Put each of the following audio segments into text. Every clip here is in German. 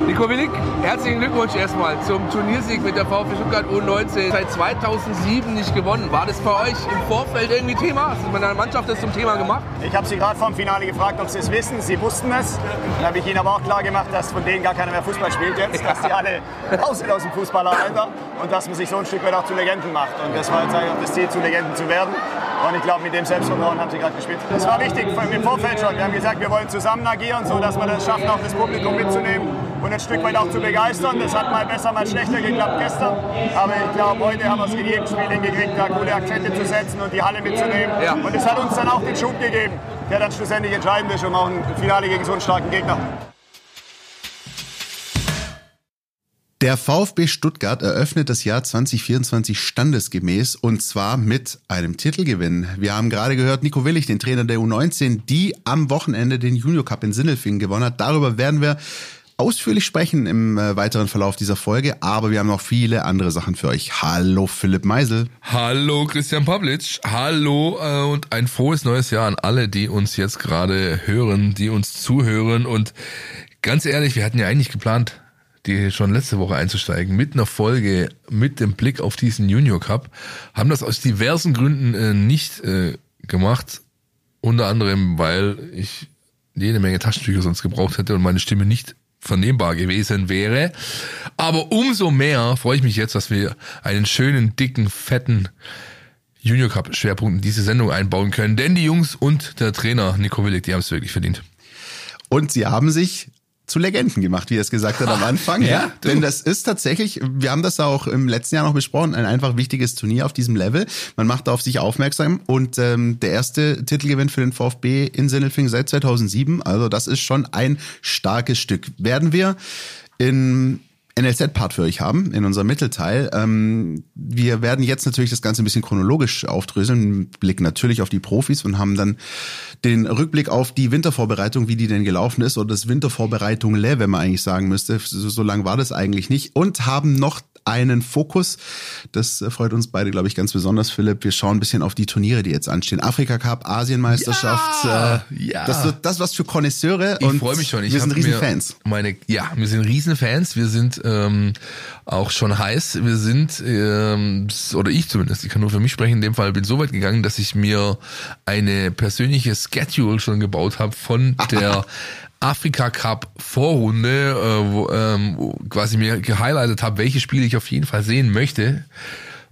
Nico Willig, herzlichen Glückwunsch erstmal zum Turniersieg mit der VfB Stuttgart U19. Seit 2007 nicht gewonnen. War das bei euch im Vorfeld irgendwie Thema? Hast du mit deiner Mannschaft das zum Thema gemacht? Ich habe Sie gerade vor dem Finale gefragt, ob Sie es wissen. Sie wussten es. Dann habe ich Ihnen aber auch klar gemacht, dass von denen gar keiner mehr Fußball spielt jetzt. Dass die alle raus sind aus dem Fußballeralter und dass man sich so ein Stück weit auch zu Legenden macht. Und das war jetzt eigentlich auch das Ziel, zu Legenden zu werden. Und ich glaube, mit dem Selbstvertrauen haben sie gerade gespielt. Das war wichtig im Vorfeld schon. Wir haben gesagt, wir wollen zusammen agieren, so dass wir das schaffen, auch das Publikum mitzunehmen und ein Stück weit auch zu begeistern. Das hat mal besser, mal schlechter geklappt gestern. Aber ich glaube, heute haben wir es in jedem Spiel hingekriegt, da gute Akzente zu setzen und die Halle mitzunehmen. Ja. Und es hat uns dann auch den Schub gegeben, der dann schlussendlich entscheidend ist und auch ein Finale gegen so einen starken Gegner. Der VfB Stuttgart eröffnet das Jahr 2024 standesgemäß und zwar mit einem Titelgewinn. Wir haben gerade gehört, Nico Willig, den Trainer der U19, die am Wochenende den Junior Cup in Sindelfingen gewonnen hat. Darüber werden wir ausführlich sprechen im äh, weiteren Verlauf dieser Folge, aber wir haben noch viele andere Sachen für euch. Hallo Philipp Meisel. Hallo Christian Pavlic. Hallo äh, und ein frohes neues Jahr an alle, die uns jetzt gerade hören, die uns zuhören und ganz ehrlich, wir hatten ja eigentlich geplant, die schon letzte Woche einzusteigen, mit einer Folge mit dem Blick auf diesen Junior Cup, haben das aus diversen Gründen äh, nicht äh, gemacht. Unter anderem, weil ich jede Menge Taschentücher sonst gebraucht hätte und meine Stimme nicht vernehmbar gewesen wäre. Aber umso mehr freue ich mich jetzt, dass wir einen schönen, dicken, fetten Junior Cup Schwerpunkt in diese Sendung einbauen können. Denn die Jungs und der Trainer Nico Willig, die haben es wirklich verdient. Und sie haben sich zu Legenden gemacht, wie er es gesagt hat am Anfang. ja. Denn das ist tatsächlich, wir haben das auch im letzten Jahr noch besprochen, ein einfach wichtiges Turnier auf diesem Level. Man macht auf sich aufmerksam und ähm, der erste Titelgewinn für den VfB in Sindelfing seit 2007. Also das ist schon ein starkes Stück. Werden wir in NLZ-Part für euch haben in unserem Mittelteil. Ähm, wir werden jetzt natürlich das Ganze ein bisschen chronologisch aufdröseln, blicken natürlich auf die Profis und haben dann den Rückblick auf die Wintervorbereitung, wie die denn gelaufen ist, oder das Wintervorbereitung Le, wenn man eigentlich sagen müsste. So, so lang war das eigentlich nicht. Und haben noch einen Fokus. Das freut uns beide, glaube ich, ganz besonders, Philipp. Wir schauen ein bisschen auf die Turniere, die jetzt anstehen. Afrika Cup, Asienmeisterschaft. Ja, äh, ja. Das das was für Konnoisseure. Ich freue mich schon. Ich wir sind Riesenfans. Meine, ja, wir sind Riesenfans. Wir sind ähm, auch schon heiß. Wir sind, ähm, oder ich zumindest, ich kann nur für mich sprechen, in dem Fall bin so weit gegangen, dass ich mir eine persönliche Schedule schon gebaut habe von der Afrika Cup Vorrunde, äh, wo, ähm, wo quasi mir gehighlightet habe, welche Spiele ich auf jeden Fall sehen möchte.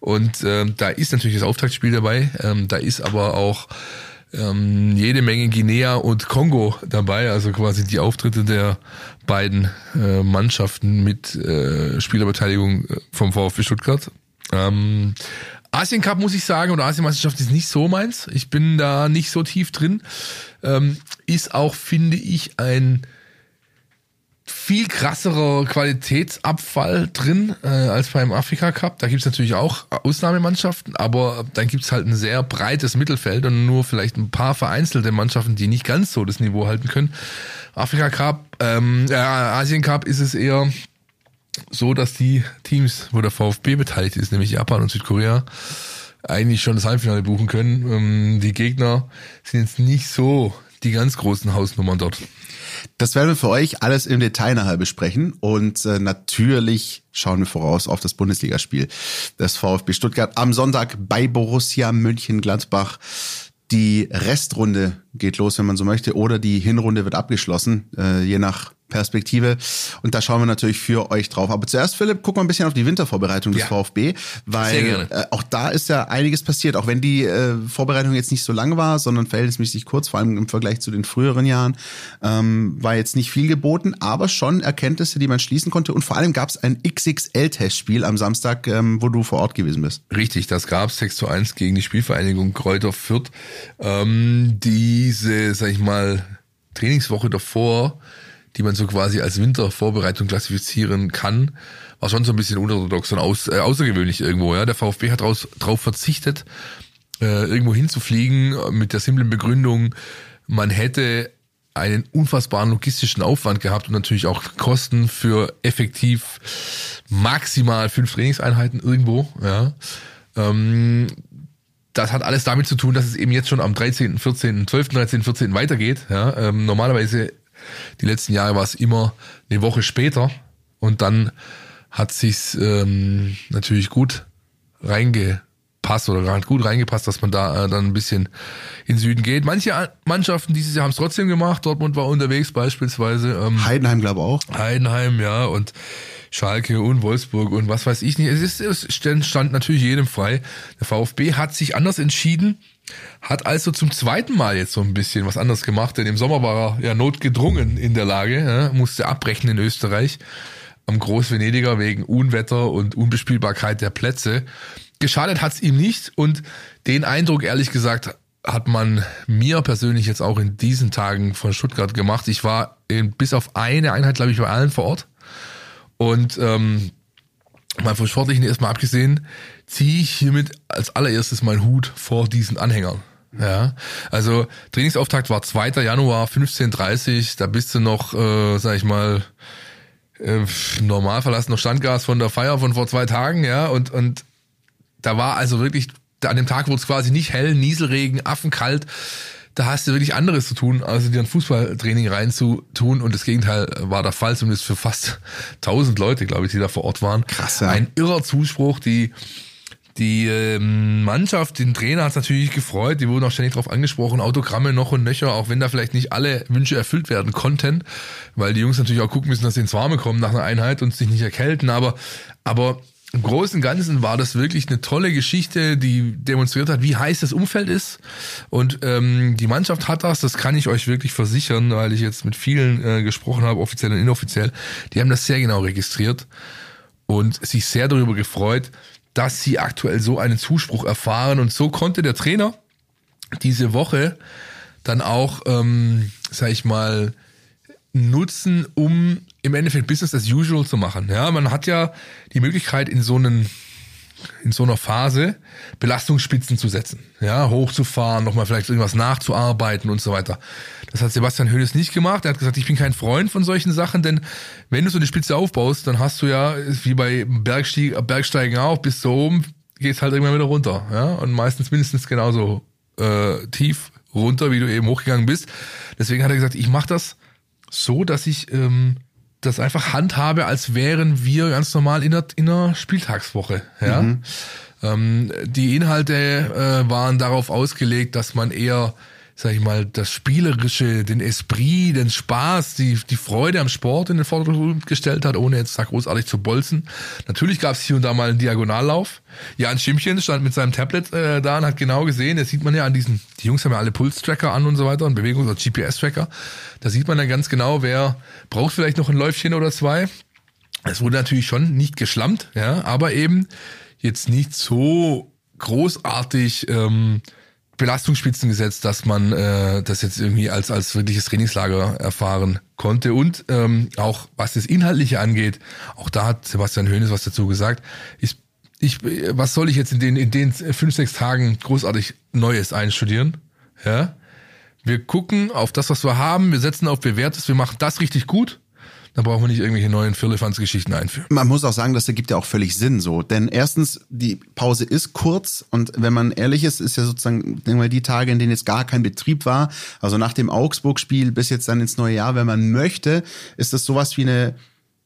Und ähm, da ist natürlich das Auftaktspiel dabei, ähm, da ist aber auch ähm, jede Menge Guinea und Kongo dabei, also quasi die Auftritte der beiden äh, Mannschaften mit äh, Spielerbeteiligung äh, vom VfB Stuttgart. Ähm, Asien Cup muss ich sagen, oder Asienmeisterschaft ist nicht so meins. Ich bin da nicht so tief drin. Ähm, ist auch, finde ich, ein viel krasserer Qualitätsabfall drin äh, als beim Afrika Cup. Da gibt's natürlich auch Ausnahmemannschaften, aber dann gibt's halt ein sehr breites Mittelfeld und nur vielleicht ein paar vereinzelte Mannschaften, die nicht ganz so das Niveau halten können. Afrika Cup, ähm, äh, Asien Cup ist es eher so, dass die Teams, wo der VfB beteiligt ist, nämlich Japan und Südkorea, eigentlich schon das Halbfinale buchen können. Ähm, die Gegner sind jetzt nicht so die ganz großen Hausnummern dort. Das werden wir für euch alles im Detail nachher besprechen und äh, natürlich schauen wir voraus auf das Bundesligaspiel des VfB Stuttgart am Sonntag bei Borussia Mönchengladbach. Die Restrunde geht los, wenn man so möchte, oder die Hinrunde wird abgeschlossen, äh, je nach Perspektive. Und da schauen wir natürlich für euch drauf. Aber zuerst, Philipp, guck mal ein bisschen auf die Wintervorbereitung des ja. VfB, weil äh, auch da ist ja einiges passiert. Auch wenn die äh, Vorbereitung jetzt nicht so lang war, sondern verhältnismäßig kurz, vor allem im Vergleich zu den früheren Jahren, ähm, war jetzt nicht viel geboten, aber schon Erkenntnisse, die man schließen konnte. Und vor allem gab es ein XXL-Testspiel am Samstag, ähm, wo du vor Ort gewesen bist. Richtig, das gab es 6 zu 1 gegen die Spielvereinigung Kräuter Fürth. Ähm, diese, sag ich mal, Trainingswoche davor die man so quasi als Wintervorbereitung klassifizieren kann, war schon so ein bisschen unorthodox und aus, äh, außergewöhnlich irgendwo. Ja, der VfB hat draus, drauf verzichtet, äh, irgendwo hinzufliegen mit der simplen Begründung, man hätte einen unfassbaren logistischen Aufwand gehabt und natürlich auch Kosten für effektiv maximal fünf Trainingseinheiten irgendwo. Ja. Ähm, das hat alles damit zu tun, dass es eben jetzt schon am 13., 14., 12., 13., 14. weitergeht. Ja, ähm, normalerweise die letzten Jahre war es immer eine Woche später und dann hat sich's ähm, natürlich gut reingepasst oder gerade gut reingepasst, dass man da äh, dann ein bisschen in Süden geht. Manche Mannschaften dieses Jahr haben es trotzdem gemacht. Dortmund war unterwegs beispielsweise. Ähm, Heidenheim glaube auch. Heidenheim, ja und Schalke und Wolfsburg und was weiß ich nicht. Es, ist, es stand natürlich jedem frei. Der VfB hat sich anders entschieden, hat also zum zweiten Mal jetzt so ein bisschen was anderes gemacht, denn im Sommer war er ja notgedrungen in der Lage, ja, musste abbrechen in Österreich am Großvenediger wegen Unwetter und Unbespielbarkeit der Plätze. Geschadet hat's ihm nicht und den Eindruck, ehrlich gesagt, hat man mir persönlich jetzt auch in diesen Tagen von Stuttgart gemacht. Ich war in, bis auf eine Einheit, glaube ich, bei allen vor Ort. Und ähm, mal vom Sportlichen erstmal abgesehen, ziehe ich hiermit als allererstes meinen Hut vor diesen Anhängern. Ja, also Trainingsauftakt war 2. Januar 15.30 da bist du noch, äh, sag ich mal, äh, normal verlassener Standgas von der Feier von vor zwei Tagen, ja, und, und da war also wirklich, an dem Tag wurde es quasi nicht hell, Nieselregen, affenkalt, da hast du wirklich anderes zu tun, als dir ein Fußballtraining reinzutun. Und das Gegenteil war der Fall, zumindest für fast 1000 Leute, glaube ich, die da vor Ort waren. Krass, ja. Ein irrer Zuspruch, die die ähm, Mannschaft, den Trainer hat es natürlich gefreut, die wurden auch ständig darauf angesprochen, Autogramme noch und nöcher, auch wenn da vielleicht nicht alle Wünsche erfüllt werden konnten, weil die Jungs natürlich auch gucken müssen, dass sie ins Warme kommen nach einer Einheit und sich nicht erkälten, aber, aber im Großen und Ganzen war das wirklich eine tolle Geschichte, die demonstriert hat, wie heiß das Umfeld ist. Und ähm, die Mannschaft hat das, das kann ich euch wirklich versichern, weil ich jetzt mit vielen äh, gesprochen habe, offiziell und inoffiziell. Die haben das sehr genau registriert und sich sehr darüber gefreut, dass sie aktuell so einen Zuspruch erfahren. Und so konnte der Trainer diese Woche dann auch, ähm, sag ich mal, nutzen, um im Endeffekt Business as usual zu machen. Ja, man hat ja die Möglichkeit in so einen in so einer Phase Belastungsspitzen zu setzen, ja, hochzufahren, nochmal vielleicht irgendwas nachzuarbeiten und so weiter. Das hat Sebastian Hönes nicht gemacht. Er hat gesagt, ich bin kein Freund von solchen Sachen, denn wenn du so eine Spitze aufbaust, dann hast du ja, wie bei Bergstieg, Bergsteigen auch, bis zu oben geht's halt irgendwann wieder runter, ja, und meistens mindestens genauso äh, tief runter, wie du eben hochgegangen bist. Deswegen hat er gesagt, ich mache das so, dass ich ähm, das einfach handhabe, als wären wir ganz normal in der, in der Spieltagswoche. Ja? Mhm. Ähm, die Inhalte äh, waren darauf ausgelegt, dass man eher sag ich mal, das Spielerische, den Esprit, den Spaß, die, die Freude am Sport in den Vordergrund gestellt hat, ohne jetzt da großartig zu bolzen. Natürlich gab es hier und da mal einen Diagonallauf. Jan Schimmchen stand mit seinem Tablet äh, da und hat genau gesehen, das sieht man ja an diesen, die Jungs haben ja alle Pulstracker an und so weiter und Bewegungs- oder GPS-Tracker. Da sieht man dann ganz genau, wer braucht vielleicht noch ein Läufchen oder zwei. Es wurde natürlich schon nicht geschlammt, ja, aber eben jetzt nicht so großartig ähm, Belastungsspitzen gesetzt, dass man äh, das jetzt irgendwie als als wirkliches Trainingslager erfahren konnte. Und ähm, auch was das Inhaltliche angeht, auch da hat Sebastian Höhnes was dazu gesagt. Ich, ich, was soll ich jetzt in den in den fünf sechs Tagen großartig Neues einstudieren? Ja, wir gucken auf das, was wir haben, wir setzen auf bewährtes, wir machen das richtig gut dann brauchen wir nicht irgendwelche neuen Firlefanz-Geschichten einführen. Man muss auch sagen, das ergibt ja auch völlig Sinn so. Denn erstens, die Pause ist kurz und wenn man ehrlich ist, ist ja sozusagen denke mal, die Tage, in denen jetzt gar kein Betrieb war, also nach dem Augsburg-Spiel bis jetzt dann ins neue Jahr, wenn man möchte, ist das sowas wie eine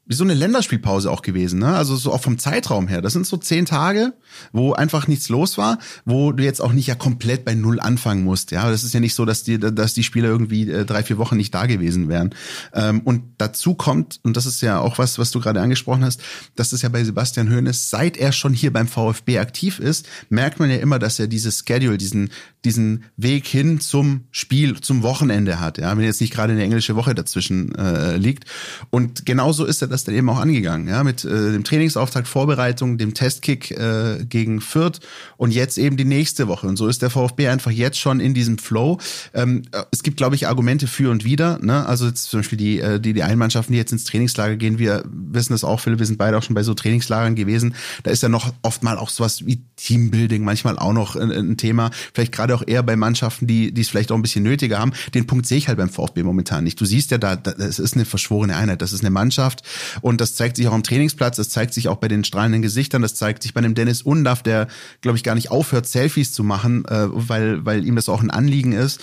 wie so eine Länderspielpause auch gewesen, ne? Also so auch vom Zeitraum her. Das sind so zehn Tage, wo einfach nichts los war, wo du jetzt auch nicht ja komplett bei Null anfangen musst. Ja, das ist ja nicht so, dass die, dass die Spieler irgendwie äh, drei, vier Wochen nicht da gewesen wären. Ähm, und dazu kommt, und das ist ja auch was, was du gerade angesprochen hast, dass es ja bei Sebastian Hoeneß, seit er schon hier beim VfB aktiv ist, merkt man ja immer, dass er dieses Schedule, diesen, diesen Weg hin zum Spiel, zum Wochenende hat. Ja, wenn jetzt nicht gerade eine englische Woche dazwischen äh, liegt. Und genauso ist er das dann eben auch angegangen, ja, mit äh, dem Trainingsauftakt, Vorbereitung, dem Testkick äh, gegen Fürth und jetzt eben die nächste Woche. Und so ist der VfB einfach jetzt schon in diesem Flow. Ähm, es gibt, glaube ich, Argumente für und wider. Ne? Also jetzt zum Beispiel die, äh, die, die Einmannschaften, die jetzt ins Trainingslager gehen, wir wissen das auch, Philipp, wir sind beide auch schon bei so Trainingslagern gewesen. Da ist ja noch oft mal auch sowas wie Teambuilding manchmal auch noch ein, ein Thema. Vielleicht gerade auch eher bei Mannschaften, die die es vielleicht auch ein bisschen nötiger haben. Den Punkt sehe ich halt beim VfB momentan nicht. Du siehst ja da, das ist eine verschworene Einheit. Das ist eine Mannschaft, Und das zeigt sich auch am Trainingsplatz, das zeigt sich auch bei den strahlenden Gesichtern, das zeigt sich bei dem Dennis Undaff, der, glaube ich, gar nicht aufhört, Selfies zu machen, äh, weil, weil ihm das auch ein Anliegen ist.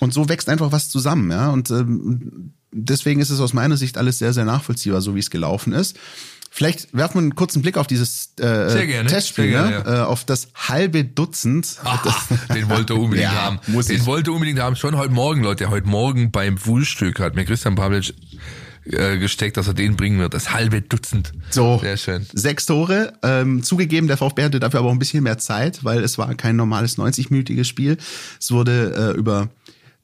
Und so wächst einfach was zusammen, ja. Und ähm, deswegen ist es aus meiner Sicht alles sehr, sehr nachvollziehbar, so wie es gelaufen ist. Vielleicht werfen wir einen kurzen Blick auf dieses äh, gerne, Testspiel, sehr ne? gerne, äh, auf das halbe Dutzend. Ah, den wollte er unbedingt Ja, haben. muss den ich. wollte er unbedingt haben. Schon heute Morgen, Leute. Heute Morgen beim Frühstück hat mir Christian Pavlic äh, gesteckt, dass er den bringen wird. Das halbe Dutzend. So, Sehr schön. sechs Tore. Ähm, zugegeben, der VfB hatte dafür aber auch ein bisschen mehr Zeit, weil es war kein normales 90-minütiges Spiel. Es wurde äh, über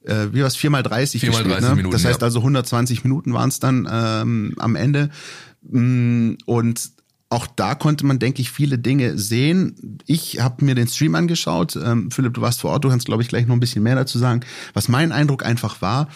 äh, wie war's, 4 mal 30 4 mal gespielt. 30 ne? Minuten, das heißt ja. also 120 Minuten waren es dann ähm, am Ende. Mm, Und auch da konnte man, denke ich, viele Dinge sehen. Ich habe mir den Stream angeschaut. Ähm, Philipp, du warst vor Ort, du kannst, glaube ich, gleich noch ein bisschen mehr dazu sagen. Was mein Eindruck einfach war,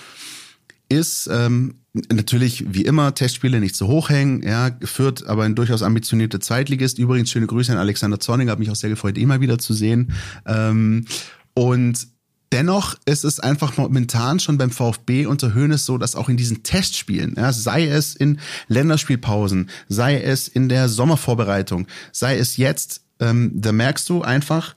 ist ähm, natürlich wie immer Testspiele nicht so hoch hängen, ja, führt aber ein durchaus ambitionierter Zweitligist. Übrigens schöne Grüße an Alexander Zorniger, hat mich auch sehr gefreut, ihn mal wieder zu sehen. Ähm, und Dennoch ist es einfach momentan schon beim VfB unter Hoeneß so, dass auch in diesen Testspielen, ja, sei es in Länderspielpausen, sei es in der Sommervorbereitung, sei es jetzt, ähm, da merkst du einfach,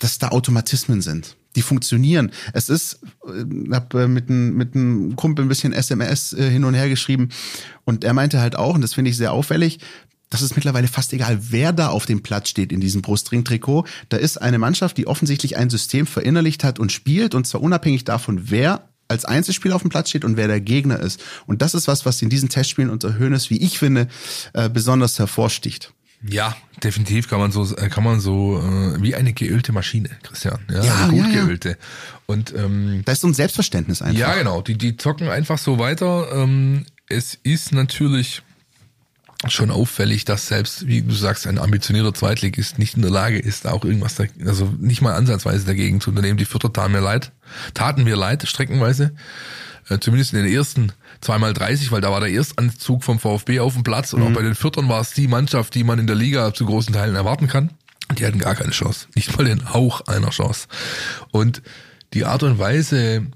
dass da Automatismen sind. Die funktionieren. Es ist, äh, habe äh, mit einem mit einem Kumpel ein bisschen SMS äh, hin und her geschrieben und er meinte halt auch, und das finde ich sehr auffällig, das ist mittlerweile fast egal, wer da auf dem Platz steht in diesem Brustring-Trikot. Da ist eine Mannschaft, die offensichtlich ein System verinnerlicht hat und spielt, und zwar unabhängig davon, wer als Einzelspieler auf dem Platz steht und wer der Gegner ist. Und das ist was, was in diesen Testspielen unter Hoeneß, wie ich finde, äh, besonders hervorsticht. Ja, definitiv kann man so, äh, kann man so äh, wie eine geölte Maschine, Christian. Ja, Ja, eine gut ja, ja. geölte. Und ähm, Da ist so ein Selbstverständnis einfach. Ja, genau. Die, die zocken einfach so weiter. Ähm, es ist natürlich schon auffällig, dass selbst, wie du sagst, ein ambitionierter Zweitligist nicht in der Lage ist, auch irgendwas, da, also nicht mal ansatzweise dagegen zu unternehmen. Die Vierter taten mir leid, taten mir leid, streckenweise. Äh, zumindest in den ersten zweimal 30, weil da war der Erstanzug vom VfB auf dem Platz und auch bei den Viertern war es die Mannschaft, die man in der Liga zu großen Teilen erwarten kann. Die hatten gar keine Chance. Nicht mal den Hauch einer Chance. Und die Art und Weise,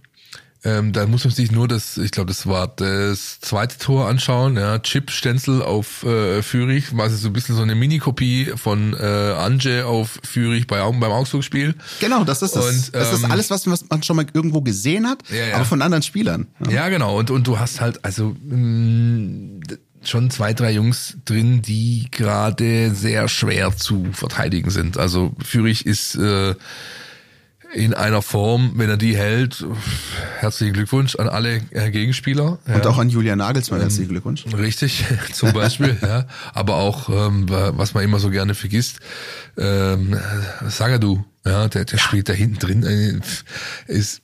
ähm, da muss man sich nur das, ich glaube, das war das zweite Tor anschauen, ja, Chip Stenzel auf äh, Fürich, war so ein bisschen so eine Mini-Kopie von äh, Anje auf Fürich bei, beim Augsburg-Spiel. Genau, das ist es. Und, das ist ähm, alles, was, was man schon mal irgendwo gesehen hat, Ja, ja. aber von anderen Spielern. Ja, genau. Und, und du hast halt also mh, schon zwei, drei Jungs drin, die gerade sehr schwer zu verteidigen sind. Also Fürich ist äh, in einer Form, wenn er die hält, herzlichen Glückwunsch an alle äh, Gegenspieler. Und ja. auch an Julian Nagelsmann herzlichen Glückwunsch. Richtig, zum Beispiel, ja. Aber auch, ähm, was man immer so gerne vergisst, ähm, Sagadu, ja, der, der spielt da hinten drin, äh, ist,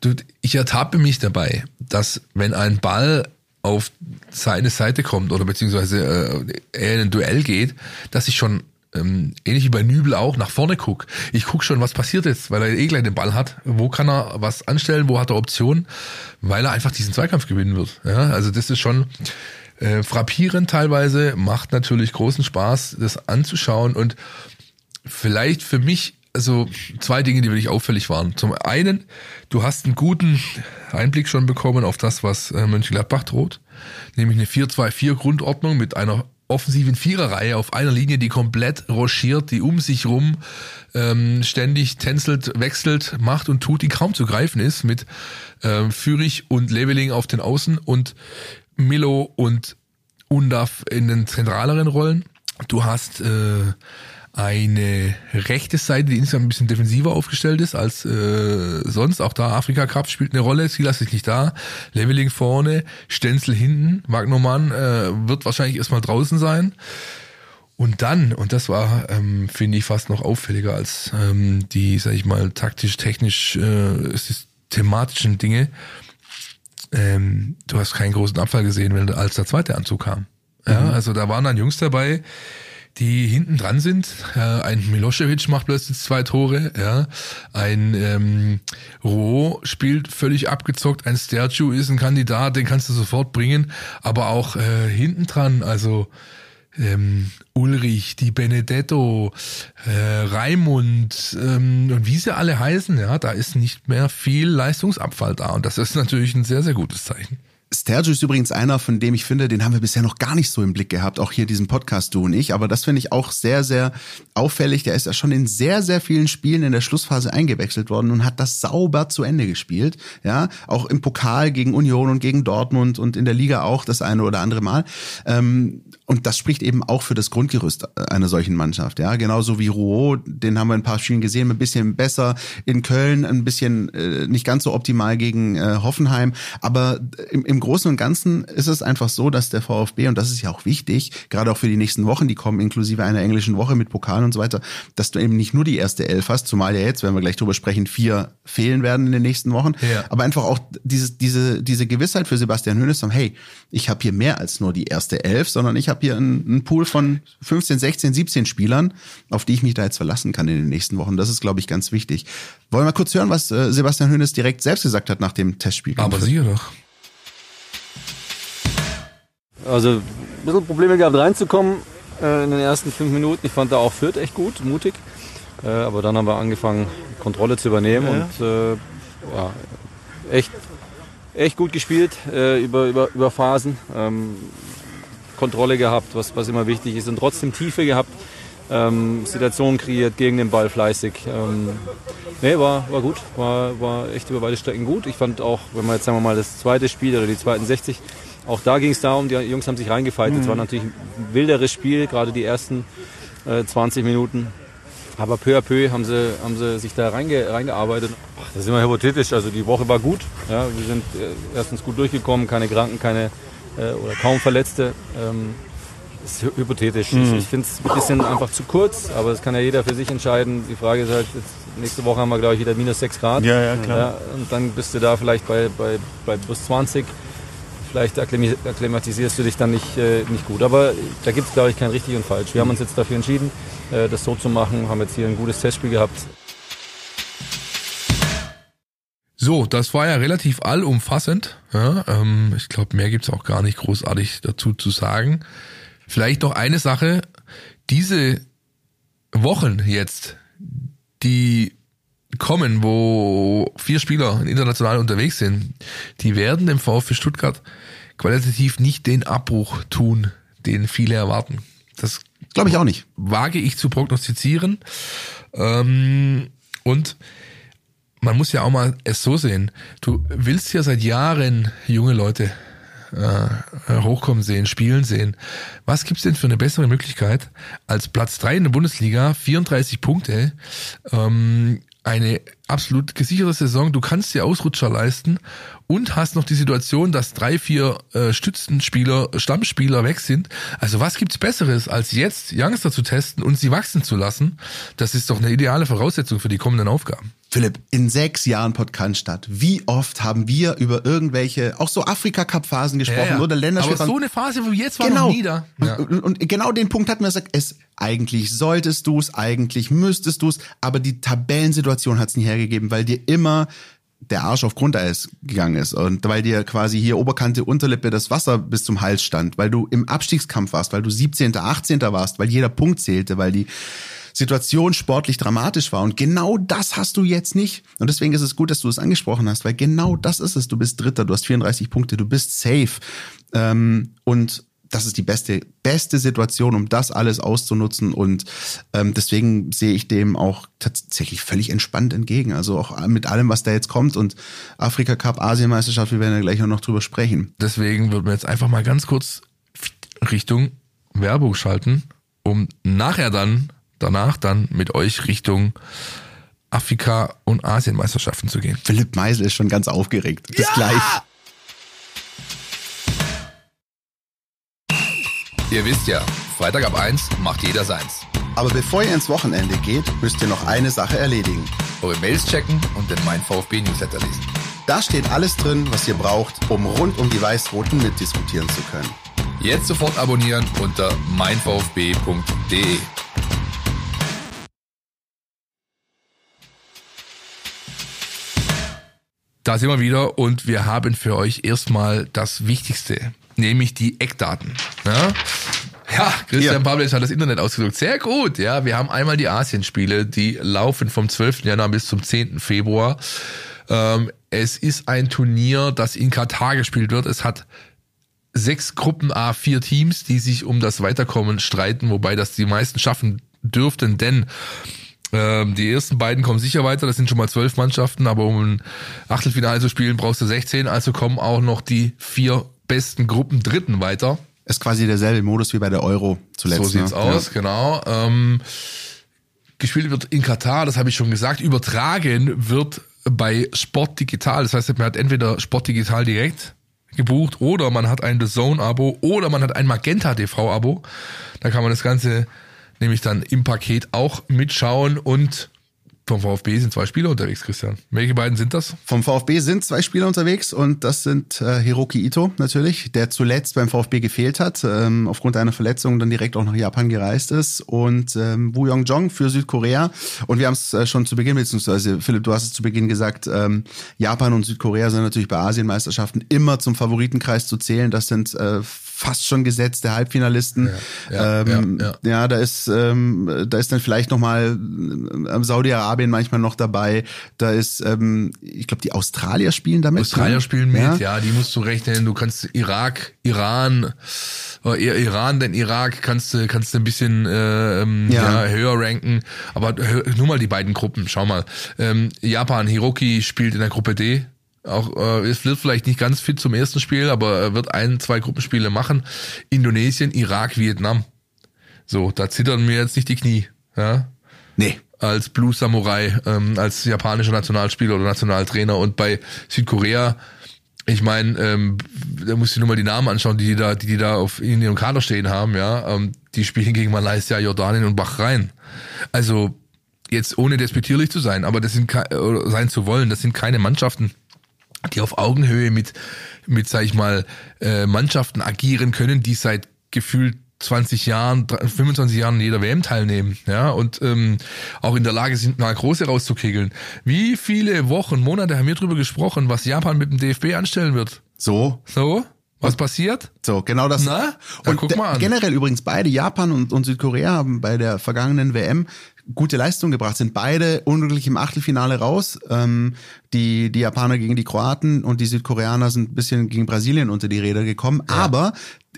du, ich ertappe mich dabei, dass wenn ein Ball auf seine Seite kommt oder beziehungsweise äh, er in ein Duell geht, dass ich schon ähm, ähnlich wie bei Nübel auch nach vorne guck. Ich guck schon, was passiert jetzt, weil er eh gleich den Ball hat. Wo kann er was anstellen? Wo hat er Optionen? Weil er einfach diesen Zweikampf gewinnen wird. Ja, also das ist schon äh, frappierend teilweise, macht natürlich großen Spaß, das anzuschauen und vielleicht für mich also zwei Dinge, die wirklich auffällig waren. Zum einen, du hast einen guten Einblick schon bekommen auf das, was äh, Mönchengladbach droht, nämlich eine 4-2-4 Grundordnung mit einer offensiven Viererreihe auf einer Linie, die komplett rochiert, die um sich rum ähm, ständig tänzelt, wechselt, macht und tut, die kaum zu greifen ist, mit ähm, Fürich und Leveling auf den Außen und Milo und Undav in den zentraleren Rollen. Du hast äh, eine rechte Seite, die insgesamt ein bisschen defensiver aufgestellt ist als äh, sonst. Auch da Afrika Cup spielt eine Rolle. Silas ist nicht da. Leveling vorne, Stenzel hinten. Wagnermann äh, wird wahrscheinlich erstmal draußen sein. Und dann, und das war, ähm, finde ich, fast noch auffälliger als ähm, die, sag ich mal, taktisch, technisch, äh, systematischen Dinge. Ähm, du hast keinen großen Abfall gesehen, wenn als der zweite Anzug kam. Ja, also da waren dann Jungs dabei, die hinten dran sind. Ein Milosevic macht plötzlich zwei Tore, ja. Ein ähm, Roh spielt völlig abgezockt. Ein Sterju ist ein Kandidat, den kannst du sofort bringen. Aber auch äh, hinten dran, also ähm, Ulrich, die Benedetto, äh, Raimund ähm, und wie sie alle heißen, ja, da ist nicht mehr viel Leistungsabfall da und das ist natürlich ein sehr, sehr gutes Zeichen. Stergiou ist übrigens einer, von dem ich finde, den haben wir bisher noch gar nicht so im Blick gehabt, auch hier diesen Podcast, du und ich. Aber das finde ich auch sehr, sehr auffällig. Der ist ja schon in sehr, sehr vielen Spielen in der Schlussphase eingewechselt worden und hat das sauber zu Ende gespielt. Ja, auch im Pokal gegen Union und gegen Dortmund und in der Liga auch das eine oder andere Mal. Ähm, und das spricht eben auch für das Grundgerüst einer solchen Mannschaft. Ja, genauso wie Rouault, den haben wir ein paar Spielen gesehen, ein bisschen besser in Köln, ein bisschen äh, nicht ganz so optimal gegen äh, Hoffenheim. Aber im, im Großen und Ganzen ist es einfach so, dass der VfB, und das ist ja auch wichtig, gerade auch für die nächsten Wochen, die kommen inklusive einer englischen Woche mit Pokal und so weiter, dass du eben nicht nur die erste Elf hast, zumal ja jetzt, wenn wir gleich drüber sprechen, vier fehlen werden in den nächsten Wochen, Ja. aber einfach auch dieses, diese, diese Gewissheit für Sebastian Hönes, hey, ich habe hier mehr als nur die erste Elf, sondern ich habe hier einen, einen Pool von 15, 16, 17 Spielern, auf die ich mich da jetzt verlassen kann in den nächsten Wochen. Das ist, glaube ich, ganz wichtig. Wollen wir mal kurz hören, was äh, Sebastian Hönes direkt selbst gesagt hat nach dem Testspiel? Aber sicher doch. Also ein bisschen Probleme gehabt reinzukommen äh, in den ersten fünf Minuten. Ich fand da auch Fürth echt gut, mutig. Äh, aber dann haben wir angefangen, Kontrolle zu übernehmen und äh, ja, echt, echt gut gespielt äh, über, über, über Phasen. Ähm, Kontrolle gehabt, was, was immer wichtig ist und trotzdem Tiefe gehabt. Ähm, Situationen kreiert gegen den Ball fleißig. Ähm, nee, war, war gut, war, war echt über beide Strecken gut. Ich fand auch, wenn man jetzt sagen wir mal das zweite Spiel oder die zweiten 60, auch da ging es darum, die Jungs haben sich reingefeitet. Es war natürlich ein wilderes Spiel, gerade die ersten äh, 20 Minuten. Aber peu à peu haben sie, haben sie sich da reinge, reingearbeitet. Ach, das ist immer hypothetisch. Also die Woche war gut. Ja, wir sind äh, erstens gut durchgekommen, keine Kranken, keine äh, oder kaum Verletzte. Ähm, ist hy- hypothetisch. Ich, ich finde es ein bisschen einfach zu kurz, aber das kann ja jeder für sich entscheiden. Die Frage ist halt, nächste Woche haben wir, glaube ich, wieder minus 6 Grad. Ja, ja, klar. Ja, und dann bist du da vielleicht bei, bei, bei plus 20. Vielleicht akklimatisierst du dich dann nicht, äh, nicht gut. Aber da gibt es, glaube ich, kein richtig und falsch. Wir haben uns jetzt dafür entschieden, äh, das so zu machen. Haben jetzt hier ein gutes Testspiel gehabt. So, das war ja relativ allumfassend. Ja, ähm, ich glaube, mehr gibt's auch gar nicht großartig dazu zu sagen. Vielleicht noch eine Sache. Diese Wochen jetzt, die kommen, wo vier Spieler international unterwegs sind, die werden dem VfB Stuttgart qualitativ nicht den Abbruch tun, den viele erwarten. Das Glaube ich auch nicht. wage ich zu prognostizieren. Ähm, und man muss ja auch mal es so sehen. Du willst ja seit Jahren junge Leute äh, hochkommen sehen, spielen sehen. Was gibt's denn für eine bessere Möglichkeit als Platz drei in der Bundesliga, 34 Punkte, ähm, eine absolut gesicherte Saison, du kannst dir Ausrutscher leisten und hast noch die Situation, dass drei, vier äh, Stützenspieler, Stammspieler weg sind. Also was gibt's Besseres, als jetzt Youngster zu testen und sie wachsen zu lassen? Das ist doch eine ideale Voraussetzung für die kommenden Aufgaben. Philipp, in sechs Jahren Podcast statt. Wie oft haben wir über irgendwelche, auch so Afrika-Cup-Phasen gesprochen oder Länderspiele? Aber so eine Phase wie jetzt war genau. noch nie da. Ja. Und, und genau den Punkt hatten wir gesagt, es eigentlich solltest du es, eigentlich müsstest du es, aber die Tabellensituation hat es nie hergegeben, weil dir immer der Arsch auf Grundeis gegangen ist und weil dir quasi hier Oberkante, Unterlippe das Wasser bis zum Hals stand, weil du im Abstiegskampf warst, weil du 17., 18. warst, weil jeder Punkt zählte, weil die Situation sportlich dramatisch war. Und genau das hast du jetzt nicht. Und deswegen ist es gut, dass du es angesprochen hast, weil genau das ist es. Du bist Dritter, du hast 34 Punkte, du bist safe. Ähm, und das ist die beste, beste Situation, um das alles auszunutzen. Und ähm, deswegen sehe ich dem auch tatsächlich völlig entspannt entgegen. Also auch mit allem, was da jetzt kommt und Afrika Cup, Asienmeisterschaft, wir werden ja gleich auch noch drüber sprechen. Deswegen würden wir jetzt einfach mal ganz kurz Richtung Werbung schalten, um nachher dann, danach dann mit euch Richtung Afrika- und Asienmeisterschaften zu gehen. Philipp Meisel ist schon ganz aufgeregt. Bis gleich. Ihr wisst ja, Freitag ab 1 macht jeder seins. Aber bevor ihr ins Wochenende geht, müsst ihr noch eine Sache erledigen. Eure Mails checken und den Mein VfB Newsletter lesen. Da steht alles drin, was ihr braucht, um rund um die Weiß-Roten mitdiskutieren zu können. Jetzt sofort abonnieren unter meinvfb.de. Da sind wir wieder und wir haben für euch erstmal das Wichtigste, nämlich die Eckdaten. Ja, ja Christian. Pavlic hat das Internet ausgedrückt. Sehr gut. Ja, wir haben einmal die Asienspiele, die laufen vom 12. Januar bis zum 10. Februar. Ähm, es ist ein Turnier, das in Katar gespielt wird. Es hat sechs Gruppen A, vier Teams, die sich um das Weiterkommen streiten, wobei das die meisten schaffen dürften, denn ähm, die ersten beiden kommen sicher weiter, das sind schon mal zwölf Mannschaften, aber um ein Achtelfinale zu spielen, brauchst du 16, also kommen auch noch die vier besten Gruppen Dritten weiter. Ist quasi derselbe Modus wie bei der Euro zuletzt. So sieht's ne? aus, Ja. genau. Ähm, gespielt wird in Katar, das habe ich schon gesagt. Übertragen wird bei Sport Digital. Das heißt, man hat entweder Sport Digital direkt gebucht oder man hat ein The Zone-Abo oder man hat ein Magenta TV-Abo. Da kann man das Ganze nämlich dann im Paket auch mitschauen und vom VfB sind zwei Spieler unterwegs, Christian. Welche beiden sind das? Vom VfB sind zwei Spieler unterwegs und das sind äh, Hiroki Ito natürlich, der zuletzt beim VfB gefehlt hat, ähm, aufgrund einer Verletzung dann direkt auch nach Japan gereist ist und ähm, Woo Young Jong für Südkorea und wir haben es äh, schon zu Beginn, beziehungsweise Philipp, du hast es zu Beginn gesagt, ähm, Japan und Südkorea sind natürlich bei Asienmeisterschaften immer zum Favoritenkreis zu zählen, das sind äh, fast schon gesetzte Halbfinalisten. Ja, ähm, ja, ja, da ist ähm, da ist dann vielleicht noch mal äh, Saudi-Arabien manchmal noch dabei. Da ist, ähm, ich glaube, die Australier spielen damit. Australier ne? spielen mit, ja. die musst du rechnen. Du kannst Irak, Iran, eher Iran, denn Irak kannst du kannst du ein bisschen äh, ähm, ja. Ja. höher ranken. Aber nur mal die beiden Gruppen, schau mal. Ähm, Japan, Hiroki spielt in der Gruppe D. Auch äh, es wird vielleicht nicht ganz fit zum ersten Spiel, aber er wird ein, zwei Gruppenspiele machen. Indonesien, Irak, Vietnam. So, da zittern mir jetzt nicht die Knie. Ja, Nee. als Blue Samurai, ähm, als japanischer Nationalspieler oder Nationaltrainer. Und bei Südkorea, ich meine, ähm, da musst du nur mal die Namen anschauen, die die da, die, die da auf in ihrem Kader stehen haben, ja. Ähm, die spielen gegen Malaysia, Jordanien und Bahrain. Also jetzt ohne despektierlich zu sein, aber das sind oder sein zu wollen, das sind keine Mannschaften, die auf Augenhöhe mit, mit sag ich mal, äh, Mannschaften agieren können, die seit gefühlt 20 Jahren, 25 Jahren in jeder WM teilnehmen, ja, und ähm, auch in der Lage sind, mal große rauszukegeln. Wie viele Wochen, Monate haben wir drüber gesprochen, was Japan mit dem DFB anstellen wird? So, So? Was passiert? so, genau das. Na? Und guck mal an. generell übrigens beide, Japan und, und Südkorea, haben bei der vergangenen WM gute Leistung gebracht, sind beide unglücklich im Achtelfinale raus. Ähm, die, die Japaner gegen die Kroaten und die Südkoreaner sind ein bisschen gegen Brasilien unter die Räder gekommen, aber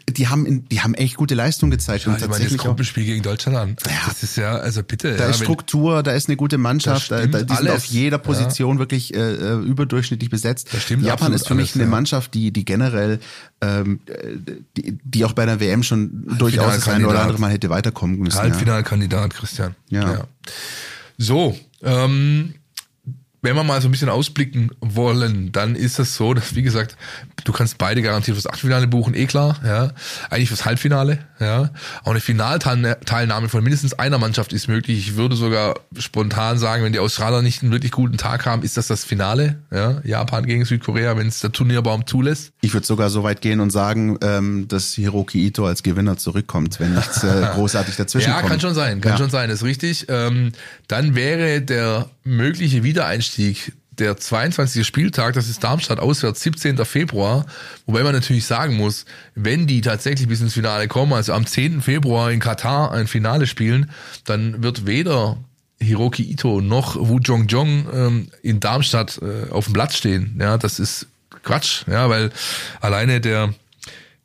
die haben, die haben echt gute Leistung gezeigt. Ja, und ich meine, das tatsächlich Gruppenspiel gegen Deutschland an. Ja. Das ist ja, also bitte. da ja, ist Struktur, da ist eine gute Mannschaft, da, da, die sind alles. auf jeder Position wirklich äh, äh, überdurchschnittlich besetzt. Das stimmt Japan ist für mich alles, eine ja. Mannschaft, die, die generell, ähm, äh, die, die auch bei der WM schon durchaus das eine oder andere Mal hätte weiterkommen müssen. Ja. Halbfinalkandidat, Christian. Ja. So, ähm, wenn wir mal so ein bisschen ausblicken wollen, dann ist es so, dass, wie gesagt, du kannst beide garantiert fürs Achtelfinale buchen, eh klar, ja. Eigentlich fürs Halbfinale, ja. Auch eine Finalteilnahme von mindestens einer Mannschaft ist möglich. Ich würde sogar spontan sagen, wenn die Australier nicht einen wirklich guten Tag haben, ist das das Finale, ja. Japan gegen Südkorea, wenn es der Turnierbaum zulässt. Ich würde sogar so weit gehen und sagen, ähm, dass Hiroki Ito als Gewinner zurückkommt, wenn nichts äh, großartig dazwischen Ja, kommt. kann schon sein, kann Ja. schon sein, ist richtig. Ähm, dann wäre der mögliche Wiedereinstieg der 22. Spieltag, das ist Darmstadt auswärts, 17. Februar. Wobei man natürlich sagen muss, wenn die tatsächlich bis ins Finale kommen, also am 10. Februar in Katar ein Finale spielen, dann wird weder Hiroki Ito noch Wu Jongjong ähm, in Darmstadt äh, auf dem Platz stehen. Ja, das ist Quatsch, ja, weil alleine der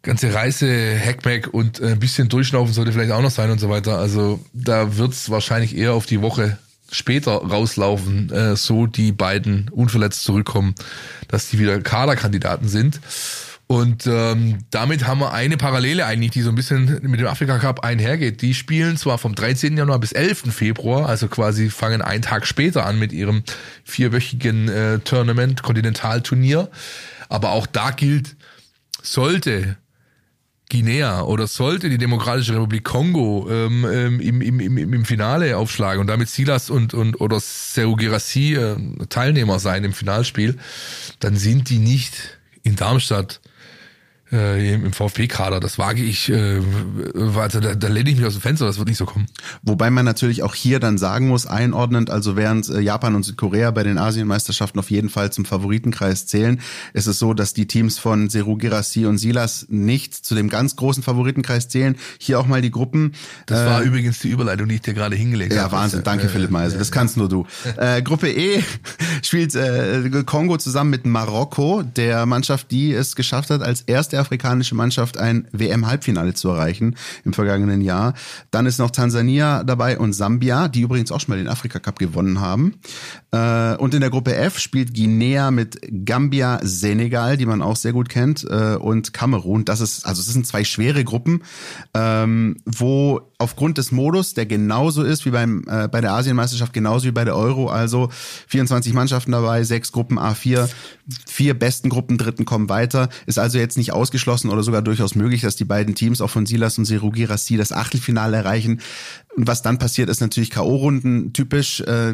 ganze Reise, Hackback und ein bisschen durchschnaufen sollte vielleicht auch noch sein und so weiter. Also da wird's wahrscheinlich eher auf die Woche später rauslaufen, äh, so die beiden unverletzt zurückkommen, dass die wieder Kaderkandidaten sind. Und ähm, damit haben wir eine Parallele eigentlich, die so ein bisschen mit dem Afrika Cup einhergeht. Die spielen zwar vom 13. Januar bis 11. Februar, also quasi fangen einen Tag später an mit ihrem vierwöchigen äh, Tournament, Kontinentalturnier. Aber auch da gilt, sollte Guinea oder sollte die Demokratische Republik Kongo ähm, ähm, im, im, im, im Finale aufschlagen und damit Silas und, und oder Serou Girassi äh, Teilnehmer sein im Finalspiel, dann sind die nicht in Darmstadt äh, im VfB-Kader. Das wage ich, äh, warte, da, da lehne ich mich aus dem Fenster, das wird nicht so kommen. Wobei man natürlich auch hier dann sagen muss, einordnend, also während äh, Japan und Südkorea bei den Asienmeisterschaften auf jeden Fall zum Favoritenkreis zählen, ist es so, dass die Teams von Seru Girassi und Silas nicht zu dem ganz großen Favoritenkreis zählen. Hier auch mal die Gruppen. Das war übrigens die Überleitung, die ich dir gerade hingelegt Ja, habe. Wahnsinn. Danke, Äh, Philipp Meisel. Das kannst nur du. Äh, Gruppe E spielt äh, Kongo zusammen mit Marokko, der Mannschaft, die es geschafft hat, als erste afrikanische Mannschaft ein WM-Halbfinale zu erreichen im vergangenen Jahr. Dann ist noch Tansania dabei und Sambia, die übrigens auch schon mal den Afrika-Cup gewonnen haben. Äh, und in der Gruppe F spielt Guinea mit Gambia, Senegal, die man auch sehr gut kennt, äh, und Kamerun. Das ist, also es sind zwei schwere Gruppen, ähm, wo aufgrund des Modus, der genauso ist wie beim äh, bei der Asienmeisterschaft, genauso wie bei der Euro, also 24 Mannschaften dabei, sechs Gruppen A4, vier besten Gruppen Dritten kommen weiter, ist also jetzt nicht ausgeschlossen oder sogar durchaus möglich, dass die beiden Teams auch von Silas und Serugi Rassi das Achtelfinale erreichen. Und was dann passiert, ist natürlich K.O.-Runden typisch, äh,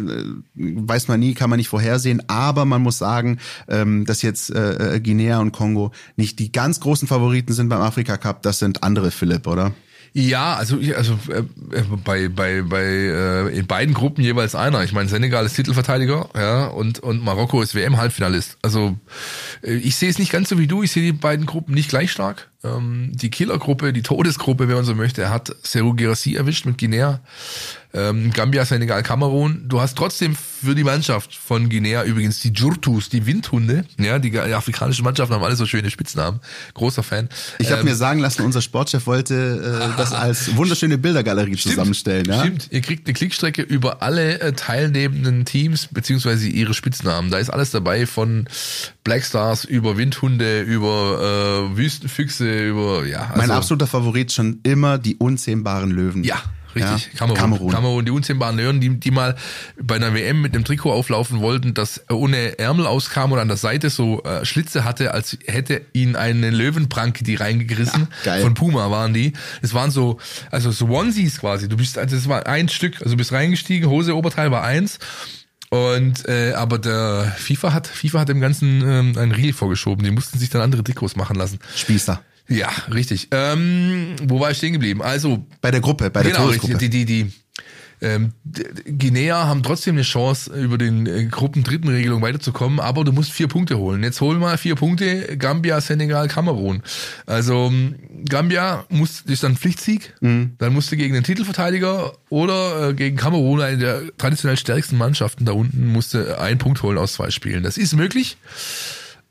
weiß man nie, kann man nicht vorhersehen, aber man muss sagen, ähm, dass jetzt äh, Guinea und Kongo nicht die ganz großen Favoriten sind beim Afrika Cup, das sind andere Philipp, oder? Ja, also ich- also äh, äh, bei bei bei äh, in beiden Gruppen jeweils einer. Ich meine, Senegal ist Titelverteidiger, ja, und und Marokko ist WM-Halbfinalist. Also äh, ich sehe es nicht ganz so wie du. Ich sehe die beiden Gruppen nicht gleich stark. Ähm, die Killergruppe, die Todesgruppe, wenn man so möchte, hat Seru Girassi erwischt mit Guinea. Ähm, Gambia, Senegal, Kamerun. Du hast trotzdem für die Mannschaft von Guinea übrigens die Jurtus, die Windhunde. Ja, die, die afrikanischen Mannschaften haben alle so schöne Spitznamen. Großer Fan. Ich habe Ähm, mir sagen lassen, unser Sportchef wollte äh, das als wunderschöne Bildergalerie zusammenstellen. Ja? Stimmt, ihr kriegt eine Klickstrecke über alle äh, teilnehmenden Teams beziehungsweise ihre Spitznamen. Da ist alles dabei von Blackstars über Windhunde, über äh, Wüstenfüchse, über ja. Also, Mein absoluter Favorit schon immer die unzähmbaren Löwen. Ja, richtig. Ja, Kamerun. Kamerun. Kamerun. die unzähmbaren Löwen, die, die mal bei einer WM mit einem Trikot auflaufen wollten, das ohne Ärmel auskam und an der Seite so äh, Schlitze hatte, als hätte ihnen eine Löwenpranke die reingerissen. Ja, geil. Von Puma waren die. Es waren so, also so Onesies quasi. Du bist, also es war ein Stück, also du bist reingestiegen, Hose, Oberteil war eins. Und äh, aber der FIFA hat FIFA hat dem Ganzen ähm, einen Riegel vorgeschoben. Die mussten sich dann andere Trikots machen lassen. Spießer. Ja, richtig. Ähm, wo war ich stehen geblieben? Also Bei der Gruppe, bei der genau, Todesgruppe. Die, die, die, ähm, Guinea haben trotzdem eine Chance, über den äh, Gruppen-Dritten-Regelung weiterzukommen, aber du musst vier Punkte holen. Jetzt hol mal vier Punkte, Gambia, Senegal, Kamerun. Also ähm, Gambia muss, das ist dann Pflichtsieg, dann musst du gegen den Titelverteidiger oder äh, gegen Kamerun, eine der traditionell stärksten Mannschaften da unten, musst du einen Punkt holen aus zwei Spielen. Das ist möglich,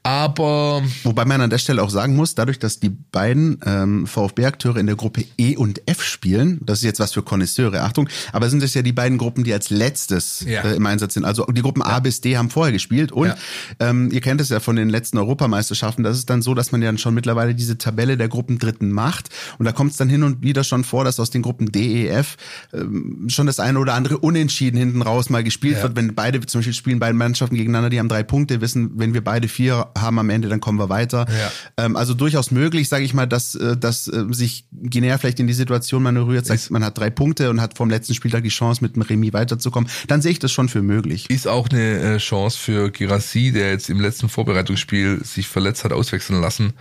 aber Wobei man an der Stelle auch sagen muss, dadurch, dass die beiden ähm, VfB-Akteure in der Gruppe E und F spielen, das ist jetzt was für Konnoisseure, Achtung, aber sind es ja die beiden Gruppen, die als letztes Ja. äh, im Einsatz sind. Also die Gruppen A bis D haben vorher gespielt und Ja. ähm, ihr kennt es ja von den letzten Europameisterschaften, das ist dann so, dass man ja schon mittlerweile diese Tabelle der Gruppen Dritten macht und da kommt es dann hin und wieder schon vor, dass aus den Gruppen D, E, F ähm, schon das eine oder andere Unentschieden hinten raus mal gespielt wird, wenn beide, zum Beispiel spielen beide Mannschaften gegeneinander, die haben drei Punkte, wissen, wenn wir beide vier haben am Ende, dann kommen wir weiter. Ja. Ähm, also durchaus möglich, sage ich mal, dass, äh, dass äh, sich Guinea vielleicht in die Situation manövriert, sagt, man hat drei Punkte und hat vom letzten Spieltag die Chance, mit dem Remis weiterzukommen. Dann sehe ich das schon für möglich. Ist auch eine äh, Chance für Girassi, der jetzt im letzten Vorbereitungsspiel sich verletzt hat, auswechseln lassen.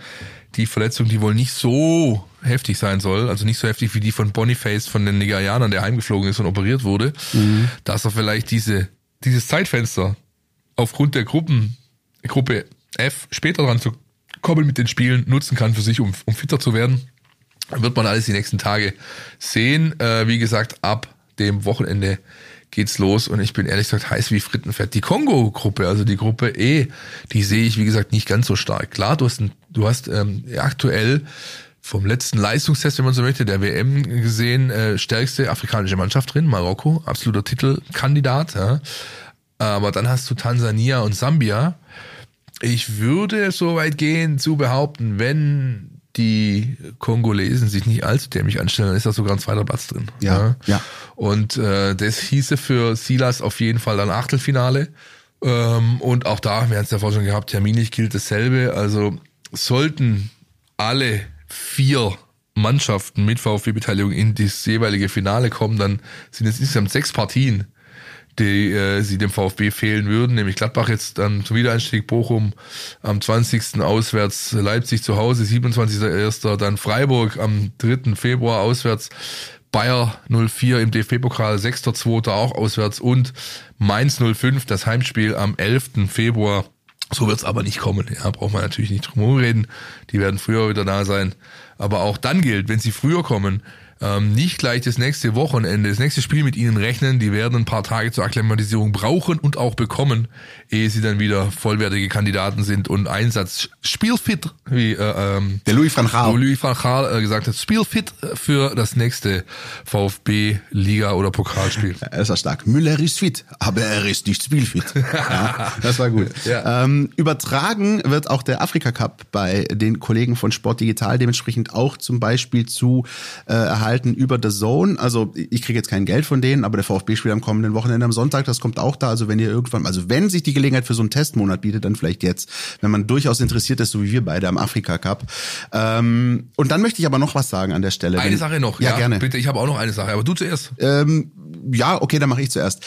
Die Verletzung, die wohl nicht so heftig sein soll, also nicht so heftig wie die von Boniface von den Nigerianern, der heimgeflogen ist und operiert wurde, dass er vielleicht diese, dieses Zeitfenster aufgrund der Gruppen, Gruppe F später dran zu kommen mit den Spielen nutzen kann für sich, um, um fitter zu werden. Wird man alles die nächsten Tage sehen. Äh, wie gesagt, ab dem Wochenende geht's los und ich bin ehrlich gesagt heiß wie Frittenfett. Die Kongo-Gruppe, also die Gruppe E, die sehe ich wie gesagt nicht ganz so stark. Klar, du hast, ein, du hast ähm, aktuell vom letzten Leistungstest, wenn man so möchte, der WM gesehen, äh, stärkste afrikanische Mannschaft drin, Marokko, absoluter Titelkandidat. Ja. Aber dann hast du Tansania und Sambia. Ich würde so weit gehen zu behaupten, wenn die Kongolesen sich nicht allzu dämlich anstellen, dann ist da sogar ein zweiter Platz drin. Ja, ja. Und äh, das hieße für Silas auf jeden Fall dann Achtelfinale. Ähm, und auch da, wir haben es ja vorhin schon gehabt, terminlich gilt dasselbe. Also sollten alle vier Mannschaften mit VfB-Beteiligung in das jeweilige Finale kommen, dann sind es insgesamt sechs Partien, die äh, sie dem VfB fehlen würden, nämlich Gladbach jetzt dann zum Wiedereinstieg, Bochum am 20. auswärts, Leipzig zu Hause, 27.01. dann Freiburg am 3. Februar auswärts, Bayer 04 im DFB-Pokal, 6.2. auch auswärts und Mainz 05, das Heimspiel am 11. Februar. So wird's aber nicht kommen. Ja, braucht man natürlich nicht drum reden. Die werden früher wieder da sein. Aber auch dann gilt, wenn sie früher kommen, ähm, nicht gleich das nächste Wochenende, das nächste Spiel mit ihnen rechnen. Die werden ein paar Tage zur Akklimatisierung brauchen und auch bekommen, ehe sie dann wieder vollwertige Kandidaten sind und Einsatz spielfit, wie äh, ähm, Der Louis van Gaal. Louis van Gaal äh, gesagt hat, spielfit für das nächste VfB Liga oder Pokalspiel. Er ist ja stark. Müller ist fit, aber er ist nicht spielfit. ja, das war gut. Ja. Ähm, übertragen wird auch der Afrika Cup bei den Kollegen von Sport Digital, dementsprechend auch zum Beispiel zu äh, erhalten über The Zone. Also ich kriege jetzt kein Geld von denen, aber der VfB spielt am kommenden Wochenende am Sonntag, das kommt auch da. Also wenn ihr irgendwann, also wenn sich die Gelegenheit für so einen Testmonat bietet, dann vielleicht jetzt, wenn man durchaus interessiert ist, so wie wir beide am Afrika Cup. Ähm, und dann möchte ich aber noch was sagen an der Stelle. Eine Wenn- Sache noch, Ja, gerne. Bitte, ich habe auch noch eine Sache, aber du zuerst. Ähm, ja, okay, dann mache ich zuerst.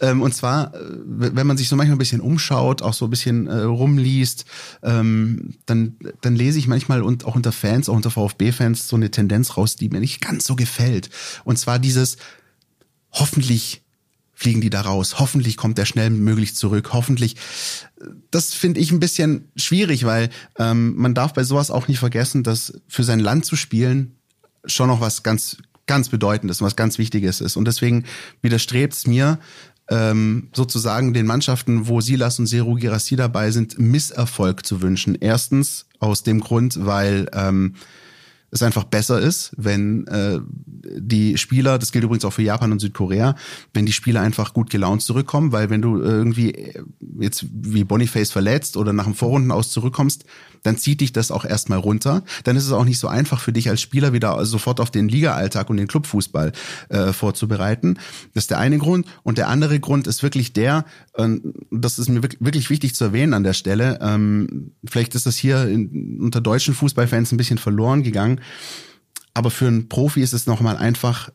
Ähm, und zwar, äh, wenn man sich so manchmal ein bisschen umschaut, auch so ein bisschen äh, rumliest, ähm, dann, dann lese ich manchmal und auch unter Fans, auch unter VfB-Fans, so eine Tendenz raus, die mir nicht ganz so gefällt. Und zwar dieses, hoffentlich fliegen die da raus, hoffentlich kommt er schnell möglich zurück, hoffentlich. Das finde ich ein bisschen schwierig, weil ähm, man darf bei sowas auch nicht vergessen, dass für sein Land zu spielen schon noch was ganz, ganz Bedeutendes und was ganz Wichtiges ist. Und deswegen widerstrebt es mir, ähm, sozusagen den Mannschaften, wo Silas und Seru Girassi dabei sind, Misserfolg zu wünschen. Erstens aus dem Grund, weil ähm, es einfach besser ist, wenn äh, die Spieler, das gilt übrigens auch für Japan und Südkorea, wenn die Spieler einfach gut gelaunt zurückkommen, weil wenn du irgendwie äh, jetzt wie Boniface verletzt oder nach dem Vorrunden aus zurückkommst, dann zieht dich das auch erstmal runter. Dann ist es auch nicht so einfach für dich als Spieler wieder sofort auf den Liga-Alltag und den Clubfußball äh, vorzubereiten. Das ist der eine Grund. Und der andere Grund ist wirklich der, ähm, das ist mir wirk- wirklich wichtig zu erwähnen an der Stelle, ähm, vielleicht ist das hier in, unter deutschen Fußballfans ein bisschen verloren gegangen, aber für einen Profi ist es nochmal einfach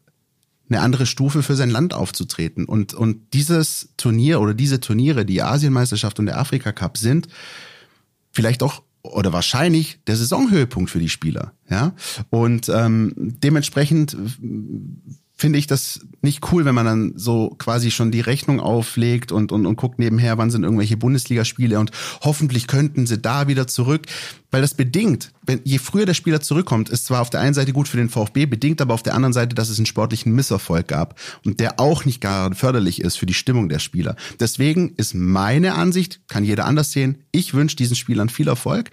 eine andere Stufe für sein Land aufzutreten. Und, und dieses Turnier oder diese Turniere, die Asienmeisterschaft und der Afrika Cup sind, vielleicht auch oder wahrscheinlich der Saisonhöhepunkt für die Spieler. Ja? Und ähm, dementsprechend finde ich das nicht cool, wenn man dann so quasi schon die Rechnung auflegt und, und, und guckt nebenher, wann sind irgendwelche Bundesligaspiele und hoffentlich könnten sie da wieder zurück. Weil das bedingt, wenn, je früher der Spieler zurückkommt, ist zwar auf der einen Seite gut für den VfB, bedingt aber auf der anderen Seite, dass es einen sportlichen Misserfolg gab und der auch nicht gerade förderlich ist für die Stimmung der Spieler. Deswegen ist meine Ansicht, kann jeder anders sehen, ich wünsche diesen Spielern viel Erfolg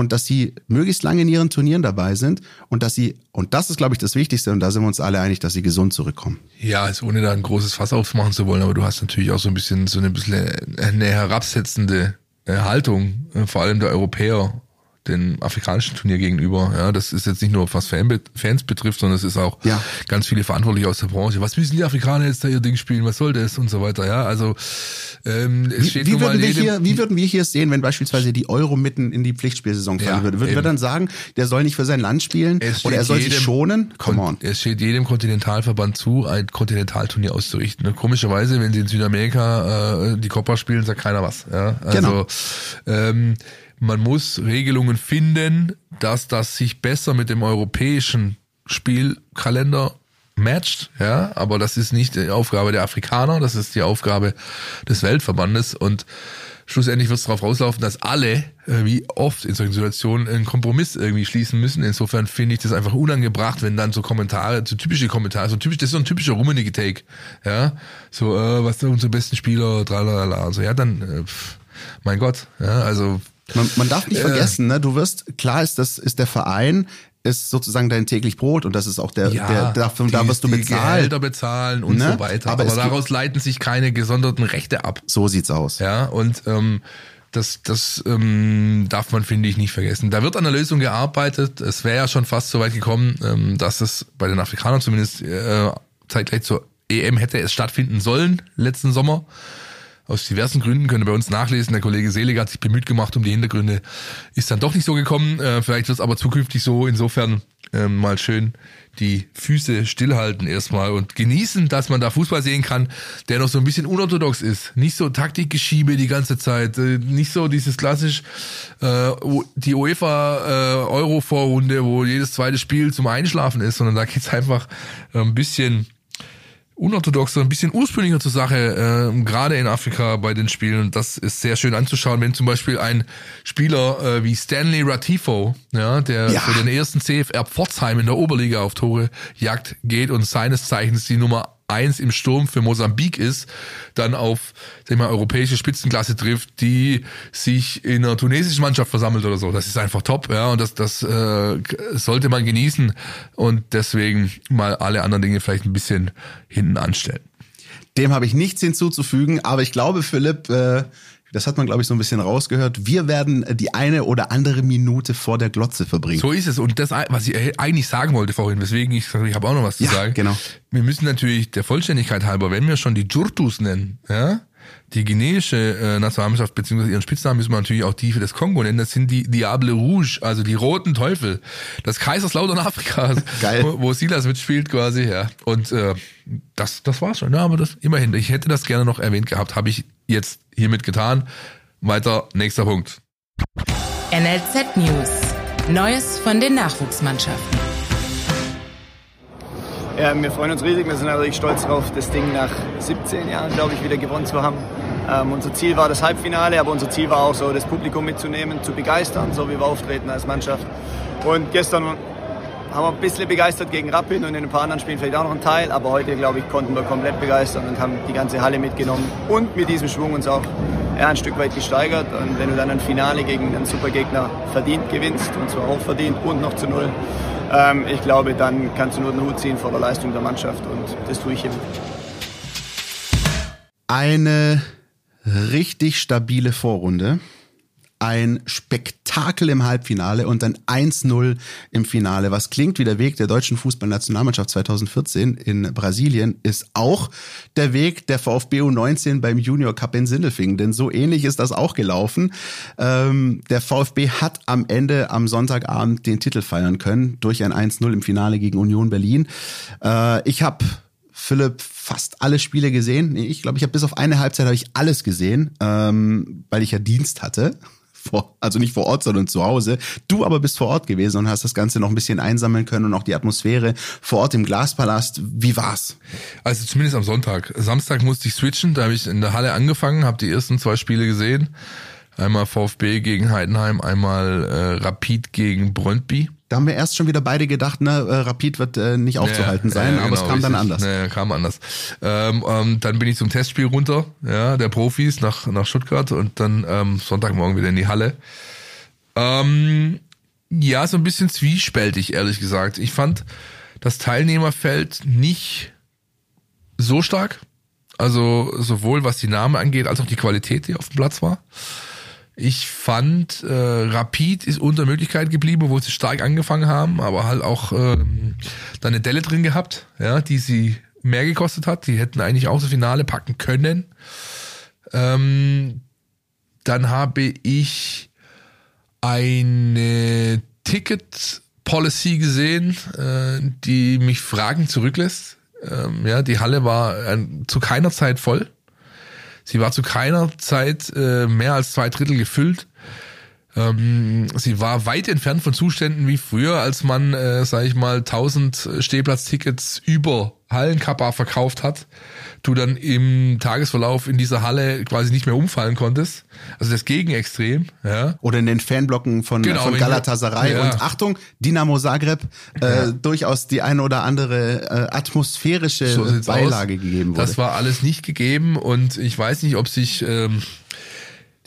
und dass sie möglichst lange in ihren Turnieren dabei sind und dass sie, und das ist, glaube ich, das Wichtigste, und da sind wir uns alle einig, dass sie gesund zurückkommen. Ja, also ohne da ein großes Fass aufmachen zu wollen, aber du hast natürlich auch so ein bisschen so eine bisschen eine herabsetzende äh, Haltung, äh, vor allem der Europäer den afrikanischen Turnier gegenüber. Ja, das ist jetzt nicht nur was Fan, Fans betrifft, sondern es ist auch Ja. ganz viele Verantwortliche aus der Branche. Was müssen die Afrikaner jetzt da ihr Ding spielen? Was soll das und so weiter? Ja, also ähm, es Wie, steht wie, würden wir hier, wie würden wir hier sehen, wenn beispielsweise die Euro mitten in die Pflichtspielsaison fallen Ja, würde? Würden wir eben. dann sagen, der soll nicht für sein Land spielen oder er soll sich jedem schonen? Come on. Es steht jedem Kontinentalverband zu, ein Kontinentalturnier auszurichten. Und komischerweise, wenn sie in Südamerika äh, die Copa spielen, sagt keiner was. Ja? Also Genau. ähm, man muss Regelungen finden, dass das sich besser mit dem europäischen Spielkalender matcht, ja, aber das ist nicht die Aufgabe der Afrikaner, das ist die Aufgabe des Weltverbandes. Und schlussendlich wird es darauf rauslaufen, dass alle, äh, wie oft in solchen Situationen, einen Kompromiss irgendwie schließen müssen. Insofern finde ich das einfach unangebracht, wenn dann so Kommentare, so typische Kommentare, so typisch, das ist so ein typischer Rummenigge-Take, ja, so, äh, was sind unsere besten Spieler, tralalala, und so, ja, dann, äh, mein Gott, ja, also, Man, man darf nicht Äh. vergessen, ne? Du wirst, klar ist das, ist der Verein, ist sozusagen dein täglich Brot und das ist auch der, der davon, da die- wirst du die bezahlt. Gehälter bezahlen und Ne? so weiter. Aber Aber, daraus leiten sich keine gesonderten Rechte ab. So sieht's aus. Ja, und ähm, das, das ähm, darf man, finde ich, nicht vergessen. Da wird an der Lösung gearbeitet. Es wäre ja schon fast so weit gekommen, ähm, dass es bei den Afrikanern zumindest äh, zeitgleich zur EM hätte es stattfinden sollen, letzten Sommer. Aus diversen Gründen könnt ihr bei uns nachlesen. Der Kollege Selig hat sich bemüht gemacht um die Hintergründe. Ist dann doch nicht so gekommen. Äh, vielleicht wird es aber zukünftig so. Insofern ähm, mal schön die Füße stillhalten erstmal und genießen, dass man da Fußball sehen kann, der noch so ein bisschen unorthodox ist. Nicht so Taktikgeschiebe die ganze Zeit, äh, nicht so dieses klassisch äh, die UEFA äh, Euro Vorrunde, wo jedes zweite Spiel zum Einschlafen ist, sondern da geht's einfach ein bisschen unorthodoxer, ein bisschen ursprünglicher zur Sache, äh, gerade in Afrika bei den Spielen. Und das ist sehr schön anzuschauen, wenn zum Beispiel ein Spieler äh, wie Stanley Ratifo, ja, der ja. für den ersten CFR Pforzheim in der Oberliga auf Tore jagt, geht und seines Zeichens die Nummer eins im Sturm für Mosambik ist, dann auf sag mal, europäische Spitzenklasse trifft, die sich in einer tunesischen Mannschaft versammelt oder so. Das ist einfach top, ja, und das, das äh, sollte man genießen und deswegen mal alle anderen Dinge vielleicht ein bisschen hinten anstellen. Dem habe ich nichts hinzuzufügen, aber ich glaube, Philipp, äh, das hat man, glaube ich, so ein bisschen rausgehört. Wir werden die eine oder andere Minute vor der Glotze verbringen. So ist es. Und das, was ich eigentlich sagen wollte vorhin, weswegen ich, ich habe auch noch was zu ja, sagen. Genau. Wir müssen natürlich der Vollständigkeit halber, wenn wir schon die Jurtus nennen, ja, die guineische äh, Nationalmannschaft beziehungsweise ihren Spitznamen müssen wir natürlich auch die für das Kongo nennen. Das sind die Diable Rouge, also die roten Teufel. Das Kaiserslautern Afrikas, Geil. Wo, wo Silas mitspielt quasi. Ja. Und äh, das, das war's schon. Ja, aber das immerhin. Ich hätte das gerne noch erwähnt gehabt. Habe ich jetzt hiermit getan. Weiter, nächster Punkt. NLZ News. Neues von den Nachwuchsmannschaften. Ja, wir freuen uns riesig. Wir sind natürlich stolz darauf, das Ding nach 17 Jahren, glaube ich, wieder gewonnen zu haben. Ähm, unser Ziel war das Halbfinale, aber unser Ziel war auch so, das Publikum mitzunehmen, zu begeistern, so wie wir auftreten als Mannschaft. Und gestern haben wir ein bisschen begeistert gegen Rapid und in ein paar anderen Spielen vielleicht auch noch einen Teil, aber heute, glaube ich, konnten wir komplett begeistern und haben die ganze Halle mitgenommen und mit diesem Schwung uns auch ein Stück weit gesteigert. Und wenn du dann ein Finale gegen einen Supergegner verdient gewinnst, und zwar auch verdient und noch zu null, ähm, ich glaube, dann kannst du nur den Hut ziehen vor der Leistung der Mannschaft und das tue ich ihm. Eine richtig stabile Vorrunde ein Spektakel im Halbfinale und ein 1-0 im Finale. Was klingt wie der Weg der deutschen Fußballnationalmannschaft 2014 in Brasilien, ist auch der Weg der VfB U19 beim Junior Cup in Sindelfingen. Denn so ähnlich ist das auch gelaufen. Ähm, der VfB hat am Ende am Sonntagabend den Titel feiern können durch ein 1-0 im Finale gegen Union Berlin. Äh, ich habe Philipp fast alle Spiele gesehen. Nee, ich glaube, ich habe bis auf eine Halbzeit habe ich alles gesehen, ähm, weil ich ja Dienst hatte vor, also nicht vor Ort, sondern zu Hause. Du aber bist vor Ort gewesen und hast das Ganze noch ein bisschen einsammeln können und auch die Atmosphäre vor Ort im Glaspalast. Wie war's? Also zumindest am Sonntag. Samstag musste ich switchen, da habe ich in der Halle angefangen, habe die ersten zwei Spiele gesehen. Einmal VfB gegen Heidenheim, einmal äh, Rapid gegen Brøndby. Da haben wir erst schon wieder beide gedacht, ne, äh, Rapid wird äh, nicht aufzuhalten ja, sein, ja, aber genau, es kam dann anders. Ja, kam anders. Ähm, ähm, dann bin ich zum Testspiel runter, ja, der Profis nach, nach Stuttgart und dann ähm, Sonntagmorgen wieder in die Halle. Ähm, ja, so ein bisschen zwiespältig, ehrlich gesagt. Ich fand das Teilnehmerfeld nicht so stark. Also sowohl was die Namen angeht, als auch die Qualität, die auf dem Platz war. Ich fand, äh, Rapid ist unter Möglichkeit geblieben, wo sie stark angefangen haben, aber halt auch äh, da eine Delle drin gehabt, ja, die sie mehr gekostet hat. Die hätten eigentlich auch das Finale packen können. Ähm, dann habe ich eine Ticket-Policy gesehen, äh, die mich Fragen zurücklässt. Ähm, ja, die Halle war äh, zu keiner Zeit voll. Sie war zu keiner Zeit äh, mehr als zwei Drittel gefüllt. Ähm, sie war weit entfernt von Zuständen wie früher, als man, äh, sage ich mal, 1000 Stehplatztickets über Hallenkappa verkauft hat, du dann im Tagesverlauf in dieser Halle quasi nicht mehr umfallen konntest. Also das Gegenextrem. Ja. Oder in den Fanblocken von, genau, von Galatasaray. Ja. Und Achtung, Dinamo Zagreb, äh, ja. durchaus die eine oder andere äh, atmosphärische so Beilage aus. gegeben wurde. Das war alles nicht gegeben und ich weiß nicht, ob sich... Ähm,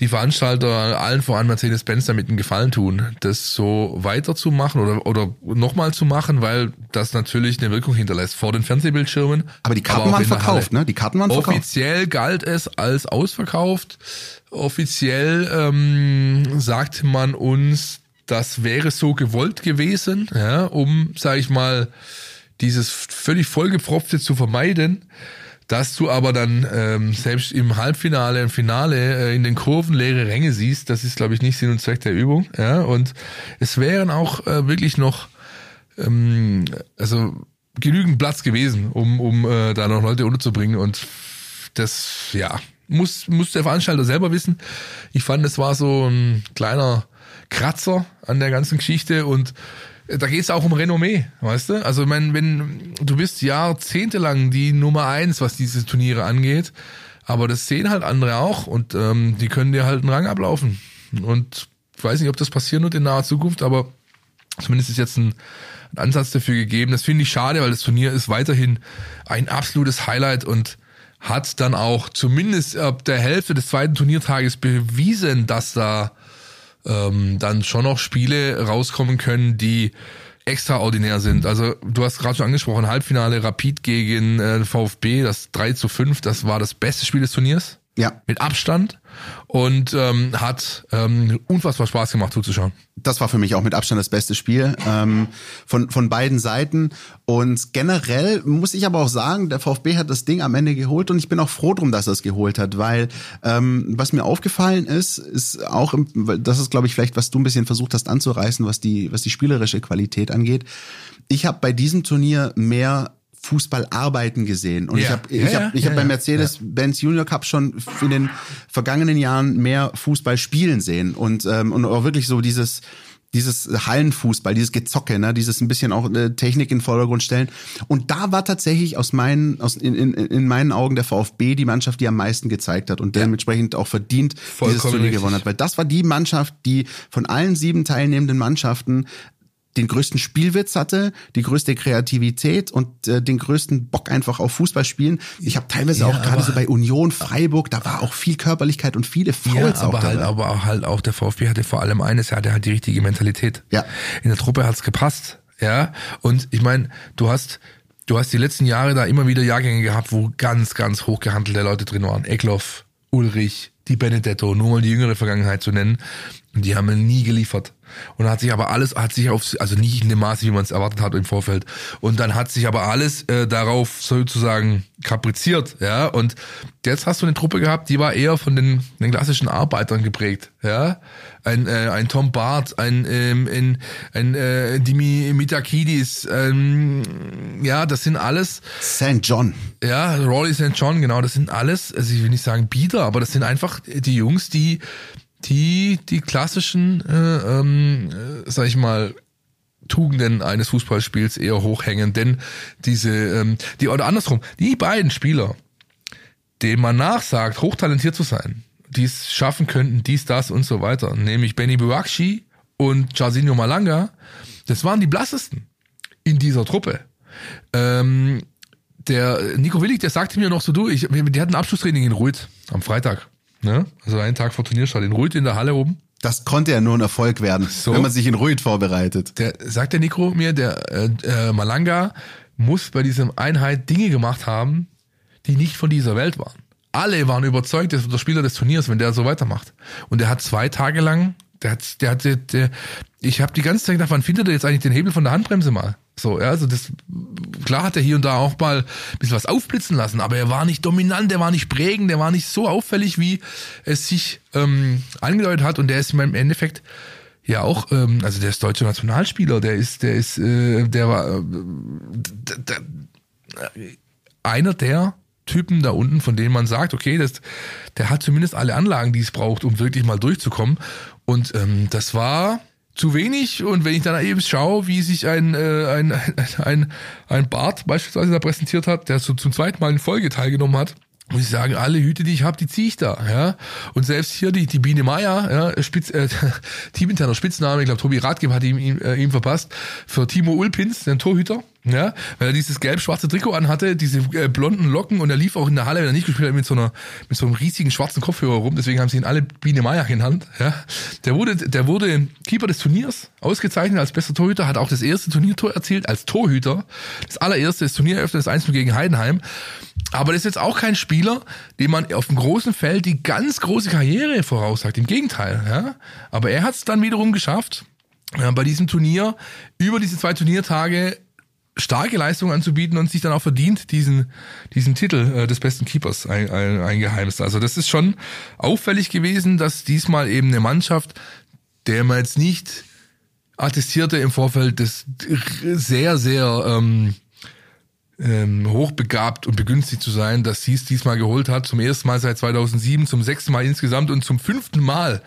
die Veranstalter allen voran Mercedes-Benz damit einen Gefallen tun, das so weiterzumachen oder, oder nochmal zu machen, weil das natürlich eine Wirkung hinterlässt vor den Fernsehbildschirmen. Aber die Karten aber waren verkauft, ne? Die Karten waren verkauft. Offiziell galt es als ausverkauft. Offiziell ähm, sagte man uns, das wäre so gewollt gewesen, ja, um, sag ich mal, dieses völlig vollgepfropfte zu vermeiden. Dass du aber dann ähm, selbst im Halbfinale, im Finale äh, in den Kurven leere Ränge siehst, das ist, glaube ich, nicht Sinn und Zweck der Übung. Ja? Und es wären auch äh, wirklich noch ähm, also genügend Platz gewesen, um, um äh, da noch Leute unterzubringen und das, ja, muss, muss der Veranstalter selber wissen. Ich fand, es war so ein kleiner Kratzer an der ganzen Geschichte und da geht es auch um Renommee, weißt du? Also wenn, wenn du bist jahrzehntelang die Nummer eins, was diese Turniere angeht, aber das sehen halt andere auch und ähm, die können dir halt einen Rang ablaufen. Und ich weiß nicht, ob das passieren wird in naher Zukunft, aber zumindest ist jetzt ein, ein Ansatz dafür gegeben. Das finde ich schade, weil das Turnier ist weiterhin ein absolutes Highlight und hat dann auch zumindest ab der Hälfte des zweiten Turniertages bewiesen, dass da ähm, dann schon noch Spiele rauskommen können, die extraordinär sind. Also du hast gerade schon angesprochen, Halbfinale Rapid gegen äh, VfB, das 3 zu 5, das war das beste Spiel des Turniers. Ja. Mit Abstand und ähm, hat ähm, unfassbar Spaß gemacht zuzuschauen. Das war für mich auch mit Abstand das beste Spiel ähm, von, von beiden Seiten. Und generell muss ich aber auch sagen, der VfB hat das Ding am Ende geholt und ich bin auch froh drum, dass er es geholt hat, weil ähm, was mir aufgefallen ist, ist auch, im, das ist glaube ich vielleicht, was du ein bisschen versucht hast anzureißen, was die, was die spielerische Qualität angeht. Ich habe bei diesem Turnier mehr Fußball arbeiten gesehen. Und Ja. ich habe ich Ja, hab, ich ja, hab beim ja. Mercedes-Benz Junior Cup schon in den vergangenen Jahren mehr Fußball spielen sehen. Und, ähm, und auch wirklich so dieses dieses Hallenfußball, dieses Gezocke, ne, dieses ein bisschen auch äh, Technik in den Vordergrund stellen. Und da war tatsächlich aus meinen, aus, in, in, in meinen Augen der VfB die Mannschaft, die am meisten gezeigt hat und dementsprechend auch verdient dieses Vollkommen Turnier richtig. gewonnen hat. Weil das war die Mannschaft, die von allen sieben teilnehmenden Mannschaften den größten Spielwitz hatte, die größte Kreativität und äh, den größten Bock einfach auf Fußball spielen. Ich habe teilweise Ja, auch gerade aber- so bei Union Freiburg, da war auch viel Körperlichkeit und viele Ja, Fouls auch aber halt, dabei. aber auch halt auch der VfB hatte vor allem eines, er hatte halt die richtige Mentalität. Ja. In der Truppe hat's gepasst, ja. Und ich meine, du hast du hast die letzten Jahre da immer wieder Jahrgänge gehabt, wo ganz, ganz hochgehandelte Leute drin waren. Eckloff, Ulrich, die Benedetto, nur mal die jüngere Vergangenheit zu nennen. Und die haben nie geliefert. Und hat sich aber alles, hat sich auf, also nicht in dem Maße, wie man es erwartet hat im Vorfeld. Und dann hat sich aber alles äh, darauf sozusagen kapriziert, ja. Und jetzt hast du eine Truppe gehabt, die war eher von den, den klassischen Arbeitern geprägt, ja. Ein, äh, ein Tom Barth, ein, ähm, ein, ein äh, Dimi Mitakidis, ähm, ja, das sind alles St. John. ja, Rawley St. John, genau, das sind alles, also ich will nicht sagen Bieder, aber das sind einfach die Jungs, die die die klassischen, äh, ähm, äh, sag ich mal, Tugenden eines Fußballspiels eher hochhängen, denn diese, ähm, die oder andersrum, die beiden Spieler, denen man nachsagt, hochtalentiert zu sein, die es schaffen könnten, dies, das und so weiter, nämlich Benny Buakshi und Jarzinho Malanga, das waren die blassesten in dieser Truppe. Ähm, der Nico Willig, der sagte mir noch so, du, ich, die hatten Abschlusstraining in Ruid am Freitag. Ne? Also einen Tag vor Turnierstart in Ruid in der Halle oben. Das konnte ja nur ein Erfolg werden, So. wenn man sich in Ruid vorbereitet. Der sagt der Nico mir, der äh, äh, Malanga muss bei diesem Einheit Dinge gemacht haben, die nicht von dieser Welt waren. Alle waren überzeugt, das wird der Spieler des Turniers, wenn der so weitermacht. Und der hat zwei Tage lang, der hat, der hatte, der, ich habe die ganze Zeit gedacht, wann findet er jetzt eigentlich den Hebel von der Handbremse mal? So, ja, also das, klar hat er hier und da auch mal ein bisschen was aufblitzen lassen, aber er war nicht dominant, er war nicht prägend, der war nicht so auffällig, wie es sich ähm, angedeutet hat und der ist im Endeffekt ja auch, ähm, also der ist deutscher Nationalspieler, der ist, der ist, äh, der war äh, d- d- einer der Typen da unten, von denen man sagt, okay, das, der hat zumindest alle Anlagen, die es braucht, um wirklich mal durchzukommen. Und ähm, das war zu wenig. Und wenn ich dann eben schaue, wie sich ein, äh, ein, ein, ein Bart beispielsweise da präsentiert hat, der so zum zweiten Mal in Folge teilgenommen hat, muss ich sagen, alle Hüte, die ich habe, die ziehe ich da. Ja? Und selbst hier die, die Biene Meier, ja, Spitz, äh, teaminterner Spitzname, ich glaube, Tobi Ratgeber hat ihm, ihm, äh, ihm verpasst, für Timo Ulpins, den Torhüter, ja, weil er dieses gelb-schwarze Trikot anhatte, diese äh, blonden Locken und er lief auch in der Halle, wenn er nicht gespielt hat, mit so einer, mit so einem riesigen schwarzen Kopfhörer rum, deswegen haben sie ihn alle Biene Meier genannt, ja. Der wurde, der wurde Keeper des Turniers, ausgezeichnet als bester Torhüter, hat auch das erste Turniertor erzielt als Torhüter, das allererste, das Turnier eröffnet, das 1 gegen Heidenheim, aber das ist jetzt auch kein Spieler, dem man auf dem großen Feld die ganz große Karriere voraussagt, im Gegenteil, ja. Aber er hat es dann wiederum geschafft, bei diesem Turnier über diese zwei Turniertage starke Leistungen anzubieten und sich dann auch verdient diesen diesen Titel äh, des besten Keepers ein, ein, eingeheimst. Also das ist schon auffällig gewesen, dass diesmal eben eine Mannschaft, der man jetzt nicht attestierte im Vorfeld das sehr, sehr ähm, ähm, hochbegabt und begünstigt zu sein, dass sie es diesmal geholt hat. Zum ersten Mal seit 2007, zum sechsten Mal insgesamt und zum fünften Mal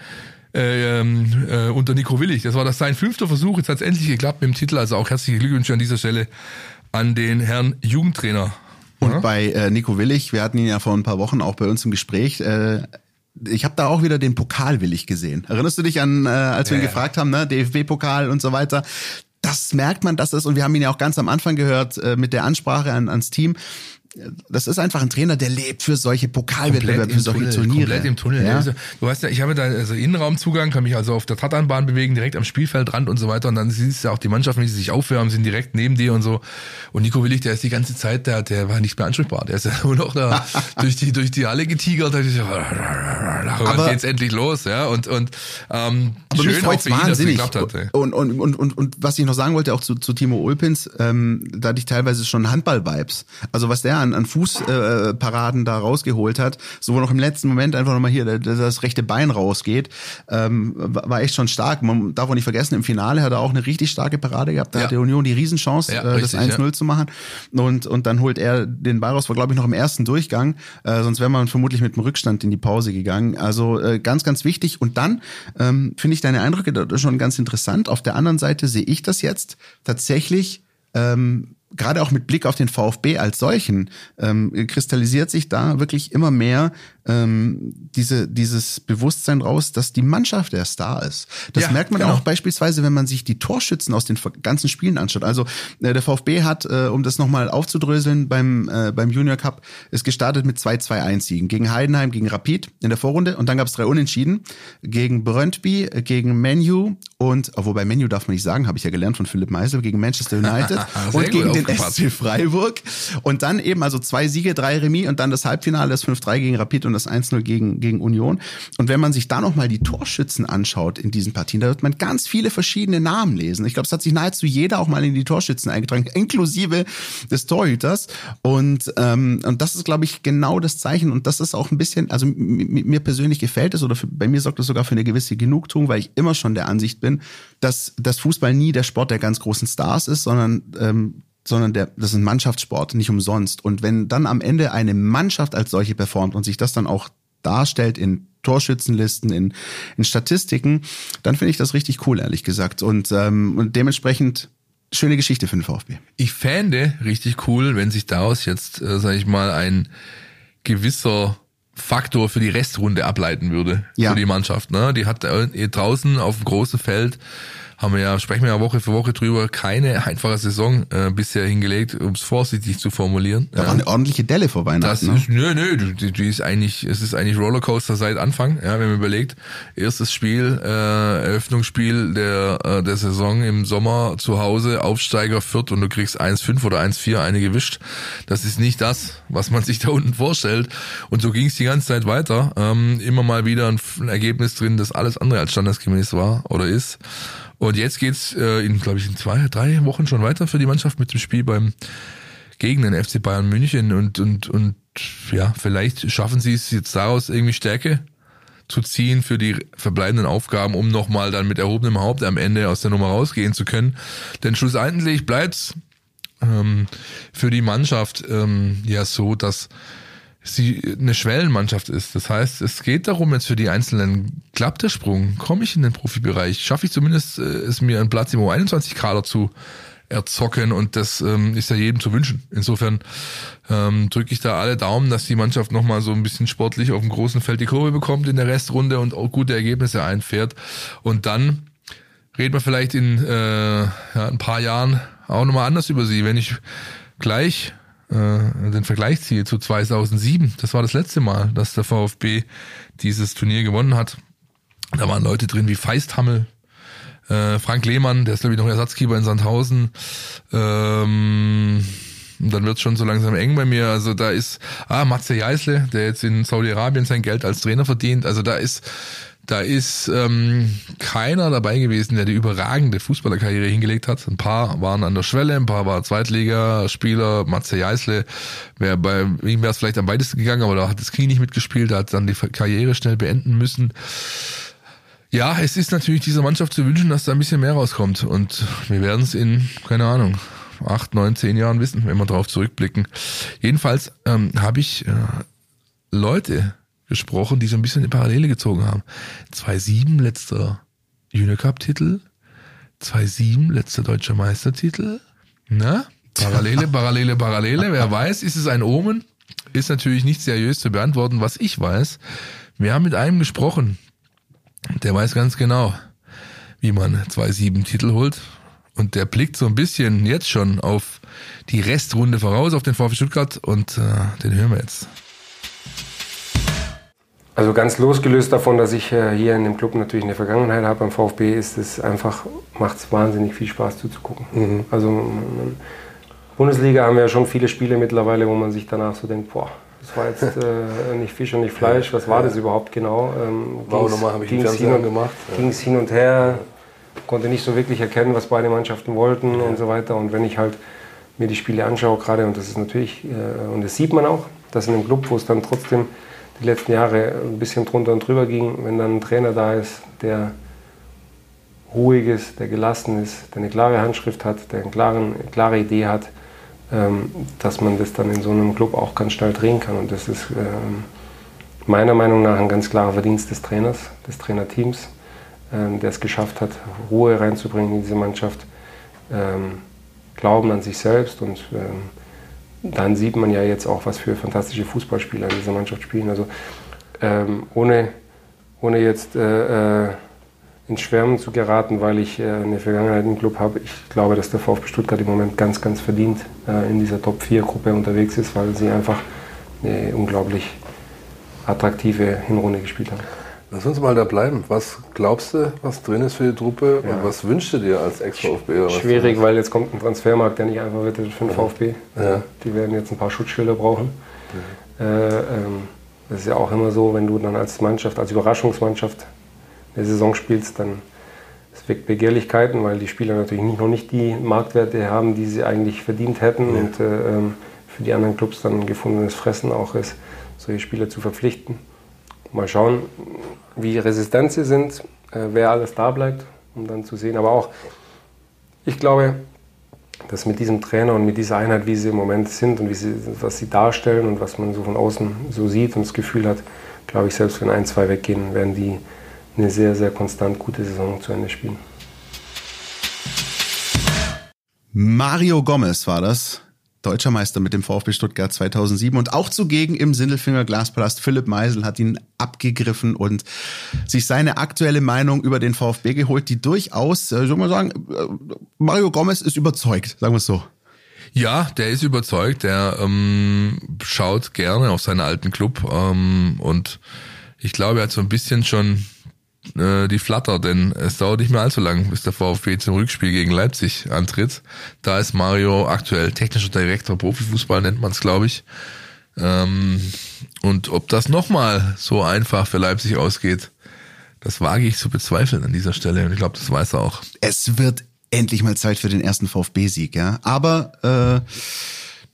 äh, ähm, äh, unter Nico Willig. Das war das sein fünfter Versuch. Jetzt hat es endlich geklappt mit dem Titel. Also auch herzliche Glückwünsche an dieser Stelle an den Herrn Jugendtrainer. Und Ja? bei äh, Nico Willig, wir hatten ihn ja vor ein paar Wochen auch bei uns im Gespräch, äh, ich habe da auch wieder den Pokal willig gesehen. Erinnerst du dich an, äh, als wir ihn Ja. gefragt haben, ne, DFB-Pokal und so weiter? Das merkt man, dass das, und wir haben ihn ja auch ganz am Anfang gehört äh, mit der Ansprache an, ans Team. Das ist einfach ein Trainer, der lebt für solche Pokalwettbewerbe, für solche Turniere. Komplett im Tunnel. Ja? Du hast ja, ich habe da also Innenraumzugang, kann mich also auf der Tatanbahn bewegen, direkt am Spielfeldrand und so weiter. Und dann siehst du auch die Mannschaft, wenn sie sich aufwärmen, sind direkt neben dir und so. Und Nico Willig, der ist die ganze Zeit, der, der war nicht mehr ansprechbar. Der ist ja nur noch da durch die, durch die Halle getigert. Da ich Aber- geht's endlich los, ja? Und, und, ähm, Aber mich schön auch freut's ihn, dass es wahnsinnig. hat. ey. Und, und, und, und, und was ich noch sagen wollte, auch zu, zu Timo Ulpins, ähm, da hatte ich teilweise schon Handball-Vibes. Also was der an, an Fußparaden äh, da rausgeholt hat, so wo noch im letzten Moment einfach nochmal hier das rechte Bein rausgeht, ähm, war echt schon stark. Man darf auch nicht vergessen, im Finale hat er auch eine richtig starke Parade gehabt. Da Ja. hat die Union die Riesenchance, Ja, äh, das richtig, 1-0 zu machen. Und, und dann holt er den Ball raus, war glaube ich noch im ersten Durchgang. Äh, sonst wäre man vermutlich mit dem Rückstand in die Pause gegangen. Also äh, ganz, ganz wichtig. Und dann ähm, finde ich deine Eindrücke schon ganz interessant. Auf der anderen Seite sehe ich das jetzt tatsächlich ähm, gerade auch mit Blick auf den VfB als solchen, ähm, kristallisiert sich da wirklich immer mehr ähm, diese, dieses Bewusstsein raus, dass die Mannschaft der Star ist. Das Ja, merkt man genau. auch beispielsweise, wenn man sich die Torschützen aus den ganzen Spielen anschaut. Also äh, der VfB hat, äh, um das nochmal aufzudröseln, beim, äh, beim Junior Cup ist gestartet mit 2-2-1-Siegen gegen Heidenheim, gegen Rapid in der Vorrunde und dann gab es drei Unentschieden gegen Brøndby, äh, gegen Menu und, oh, wobei Menu darf man nicht sagen, habe ich ja gelernt von Philipp Meisel, gegen Manchester United und gegen den. SC Freiburg und dann eben also zwei Siege, drei Remis und dann das Halbfinale, das 5-3 gegen Rapid und das 1-0 gegen, gegen Union. Und wenn man sich da nochmal die Torschützen anschaut in diesen Partien, da wird man ganz viele verschiedene Namen lesen. Ich glaube, es hat sich nahezu jeder auch mal in die Torschützen eingetragen, inklusive des Torhüters. Und, ähm, und das ist, glaube ich, genau das Zeichen. Und das ist auch ein bisschen, also mir persönlich gefällt es oder für, bei mir sorgt das sogar für eine gewisse Genugtuung, weil ich immer schon der Ansicht bin, dass, dass Fußball nie der Sport der ganz großen Stars ist, sondern ähm, sondern der, das ist ein Mannschaftssport, nicht umsonst. Und wenn dann am Ende eine Mannschaft als solche performt und sich das dann auch darstellt in Torschützenlisten, in, in Statistiken, dann finde ich das richtig cool, ehrlich gesagt. Und, ähm, und dementsprechend schöne Geschichte für den VfB. Ich fände richtig cool, wenn sich daraus jetzt, äh, sag ich mal, ein gewisser Faktor für die Restrunde ableiten würde Ja. für die Mannschaft. Ne? Die hat äh, draußen auf dem großen Feld haben wir ja, sprechen wir ja Woche für Woche drüber, keine einfache Saison äh, bisher hingelegt, um es vorsichtig zu formulieren. Da war eine ordentliche Delle vor Das Weihnachten. ist, nö, nö, die, die ist eigentlich, es ist eigentlich Rollercoaster seit Anfang, ja, wenn man überlegt. Erstes Spiel, äh, Eröffnungsspiel der, äh, der Saison im Sommer zu Hause, Aufsteiger Fürth und du kriegst 1,5 oder 1,4 eine gewischt. Das ist nicht das, was man sich da unten vorstellt. Und so ging es die ganze Zeit weiter. Ähm, immer mal wieder ein, ein Ergebnis drin, das alles andere als standesgemäß war oder ist. Und jetzt geht's äh, in, glaube ich, in zwei, drei Wochen schon weiter für die Mannschaft mit dem Spiel beim gegen den FC Bayern München und, und, und ja, vielleicht schaffen sie es jetzt daraus irgendwie Stärke zu ziehen für die verbleibenden Aufgaben, um nochmal dann mit erhobenem Haupt am Ende aus der Nummer rausgehen zu können. Denn schlussendlich bleibt's ähm, für die Mannschaft ähm, ja so, dass sie eine Schwellenmannschaft ist. Das heißt, es geht darum, jetzt für die Einzelnen, klappt der Sprung, komme ich in den Profibereich, schaffe ich zumindest äh, es mir einen Platz im U21-Kader zu erzocken und das ähm, ist ja jedem zu wünschen. Insofern ähm, drücke ich da alle Daumen, dass die Mannschaft nochmal so ein bisschen sportlich auf dem großen Feld die Kurve bekommt in der Restrunde und auch gute Ergebnisse einfährt. Und dann reden wir vielleicht in äh, ja, ein paar Jahren auch nochmal anders über sie, wenn ich gleich äh, den Vergleich ziehe zu 2007. Das war das letzte Mal, dass der VfB dieses Turnier gewonnen hat. Da waren Leute drin wie Feisthammel, äh, Frank Lehmann, der ist glaube ich noch Ersatzkeeper in Sandhausen. Ähm, und dann wird's schon so langsam eng bei mir. Also da ist, ah, Matze Jeißle, der jetzt in Saudi-Arabien sein Geld als Trainer verdient. Also da ist, da ist ähm, keiner dabei gewesen, der die überragende Fußballerkarriere hingelegt hat. Ein paar waren an der Schwelle, ein paar waren Zweitligaspieler. Matze Jeißle, wär bei ihm wäre es vielleicht am weitesten gegangen, aber da hat das Knie nicht mitgespielt, da hat dann die Karriere schnell beenden müssen. Ja, es ist natürlich dieser Mannschaft zu wünschen, dass da ein bisschen mehr rauskommt. Und wir werden es in, keine Ahnung, acht, neun, zehn Jahren wissen, wenn wir drauf zurückblicken. Jedenfalls ähm, habe ich äh, Leute gesprochen, die so ein bisschen eine Parallele gezogen haben. 2-7 letzter Junior Cup Titel, 2-7 letzter deutscher Meistertitel. Na? Parallele, Parallele, Parallele. Wer weiß, ist es ein Omen? Ist natürlich nicht seriös zu beantworten. Was ich weiß, wir haben mit einem gesprochen, der weiß ganz genau, wie man 2-7 Titel holt. Und der blickt so ein bisschen jetzt schon auf die Restrunde voraus, auf den VfB Stuttgart und äh, den hören wir jetzt. Also ganz losgelöst davon, dass ich äh, hier in dem Club natürlich eine Vergangenheit habe beim VfB, ist es einfach, macht es wahnsinnig viel Spaß zuzugucken. Mhm. Also Bundesliga haben wir ja schon viele Spiele mittlerweile, wo man sich danach so denkt, boah, das war jetzt äh, nicht Fisch und nicht Fleisch, was war das überhaupt genau? Ähm, Warum nochmal habe ich den hin und, gemacht? Ging es hin und her, konnte nicht so wirklich erkennen, was beide Mannschaften wollten und so weiter. Und wenn ich halt mir die Spiele anschaue gerade, und das ist natürlich, äh, und das sieht man auch, dass in einem Club, wo es dann trotzdem die letzten Jahre ein bisschen drunter und drüber ging, wenn dann ein Trainer da ist, der ruhig ist, der gelassen ist, der eine klare Handschrift hat, der eine klare, klare Idee hat, ähm, dass man das dann in so einem Club auch ganz schnell drehen kann. Und das ist ähm, meiner Meinung nach ein ganz klarer Verdienst des Trainers, des Trainerteams, ähm, der es geschafft hat, Ruhe reinzubringen in diese Mannschaft, ähm, Glauben an sich selbst und ähm, dann sieht man ja jetzt auch, was für fantastische Fußballspieler in dieser Mannschaft spielen. Also ähm, ohne, ohne jetzt äh, äh, ins Schwärmen zu geraten, weil ich äh, eine Vergangenheit im Club habe. Ich glaube, dass der VfB Stuttgart im Moment ganz, ganz verdient äh, in dieser Top-4-Gruppe unterwegs ist, weil sie einfach eine unglaublich attraktive Hinrunde gespielt haben. Lass uns mal da bleiben. Was glaubst du, was drin ist für die Truppe ja. und was wünschst du dir als Ex-VfB? Schwierig, weil jetzt kommt ein Transfermarkt, der nicht einfach wird für den VfB. Ja. Die werden jetzt ein paar Schutzschilder brauchen. Ja. Äh, ähm, das ist ja auch immer so, wenn du dann als Mannschaft, als Überraschungsmannschaft eine Saison spielst, dann es weckt Begehrlichkeiten, weil die Spieler natürlich nicht, noch nicht die Marktwerte haben, die sie eigentlich verdient hätten und äh, ähm, für die anderen Clubs dann gefundenes Fressen auch ist, solche Spieler zu verpflichten. Mal schauen, wie resistent sie sind, äh, wer alles da bleibt, um dann zu sehen. Aber auch, ich glaube, dass mit diesem Trainer und mit dieser Einheit, wie sie im Moment sind und sie, was sie darstellen und was man so von außen so sieht und das Gefühl hat, glaube ich, selbst wenn ein, zwei weggehen, werden die eine sehr, sehr konstant gute Saison zu Ende spielen. Mario Gomez war das, deutscher Meister mit dem VfB Stuttgart 2007 und auch zugegen im Sindelfinger Glaspalast. Philipp Meisel hat ihn abgegriffen und sich seine aktuelle Meinung über den VfB geholt, die durchaus, äh, soll man sagen, äh, Mario Gomez ist überzeugt, sagen wir es so. Ja, der ist überzeugt, der ähm, schaut gerne auf seinen alten Club ähm, und ich glaube, er hat so ein bisschen schon äh, die Flatter, denn es dauert nicht mehr allzu lang, bis der VfB zum Rückspiel gegen Leipzig antritt. Da ist Mario aktuell technischer Direktor Profifußball, nennt man es, glaube ich. Ähm, und ob das nochmal so einfach für Leipzig ausgeht, das wage ich zu bezweifeln an dieser Stelle. Und ich glaube, das weiß er auch. Es wird endlich mal Zeit für den ersten VfB-Sieg, ja. Aber äh,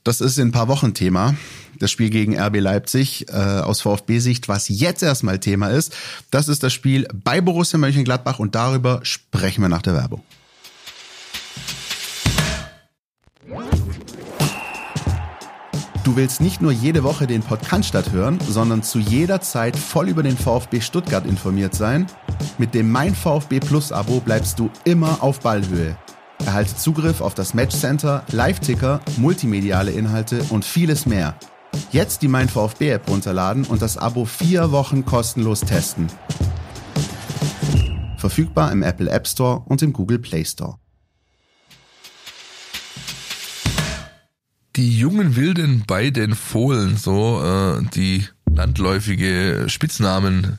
das ist in ein paar Wochen Thema das Spiel gegen RB Leipzig äh, aus VfB-Sicht, was jetzt erstmal Thema ist. Das ist das Spiel bei Borussia Mönchengladbach und darüber sprechen wir nach der Werbung. Du willst nicht nur jede Woche den Podcast hören, sondern zu jeder Zeit voll über den VfB Stuttgart informiert sein? Mit dem Mein VfB Plus Abo bleibst du immer auf Ballhöhe. Erhalte Zugriff auf das Matchcenter, Live-Ticker, multimediale Inhalte und vieles mehr. Jetzt die Mein VfB App runterladen und das Abo vier Wochen kostenlos testen. Verfügbar im Apple App Store und im Google Play Store. Die jungen Wilden bei den Fohlen, so äh, die landläufige Spitznamen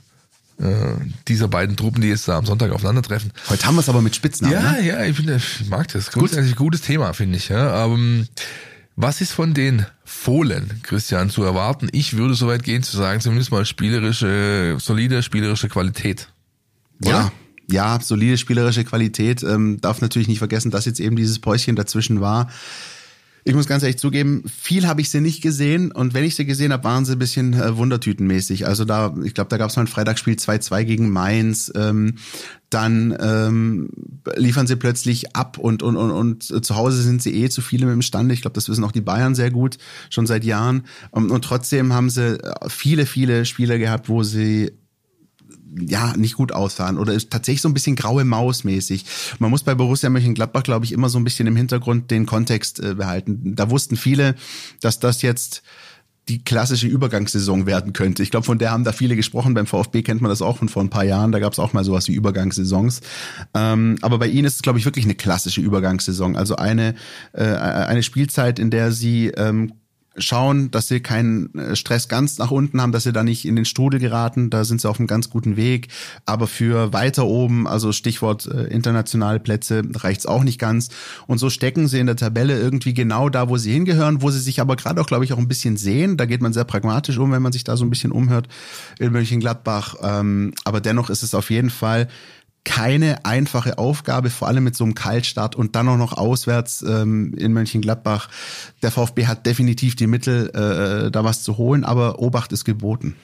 dieser beiden Truppen, die jetzt da am Sonntag aufeinandertreffen. Heute haben wir es aber mit Spitznamen. Ja, ne? ja, ich, finde, ich mag das. Grundsätzlich ein gutes Thema, finde ich. Ja. Ähm, was ist von den Fohlen, Christian, zu erwarten? Ich würde so weit gehen zu sagen, zumindest mal spielerische, solide spielerische Qualität. Oder? Ja, ja, solide spielerische Qualität. Ähm, darf natürlich nicht vergessen, dass jetzt eben dieses Päuschen dazwischen war. Ich muss ganz ehrlich zugeben, viel habe ich sie nicht gesehen und wenn ich sie gesehen habe, waren sie ein bisschen äh, wundertütenmäßig. Also da, ich glaube, da gab es mal ein Freitagsspiel 2-2 gegen Mainz. Ähm, dann ähm, liefern sie plötzlich ab und, und, und, und zu Hause sind sie eh zu viele mit dem Stand. Ich glaube, das wissen auch die Bayern sehr gut, schon seit Jahren. Und, und trotzdem haben sie viele, viele Spiele gehabt, wo sie ja, nicht gut aussahen oder ist tatsächlich so ein bisschen graue Maus mäßig. Man muss bei Borussia Mönchengladbach, glaube ich, immer so ein bisschen im Hintergrund den Kontext äh, behalten. Da wussten viele, dass das jetzt die klassische Übergangssaison werden könnte. Ich glaube, von der haben da viele gesprochen. Beim VfB kennt man das auch von vor ein paar Jahren. Da gab es auch mal sowas wie Übergangssaisons. Ähm, aber bei ihnen ist es, glaube ich, wirklich eine klassische Übergangssaison. Also eine, äh, eine Spielzeit, in der sie ähm, schauen, dass sie keinen äh, Stress ganz nach unten haben, dass sie da nicht in den Strudel geraten. Da sind sie auf einem ganz guten Weg. Aber für weiter oben, also Stichwort äh, internationale Plätze, reicht's auch nicht ganz. Und so stecken sie in der Tabelle irgendwie genau da, wo sie hingehören, wo sie sich aber gerade auch, glaube ich, auch ein bisschen sehen. Da geht man sehr pragmatisch um, wenn man sich da so ein bisschen umhört in Mönchengladbach. Ähm, aber dennoch ist es auf jeden Fall keine einfache Aufgabe, vor allem mit so einem Kaltstart und dann auch noch auswärts ähm, in Mönchengladbach. Der VfB hat definitiv die Mittel, äh, da was zu holen, aber Obacht ist geboten.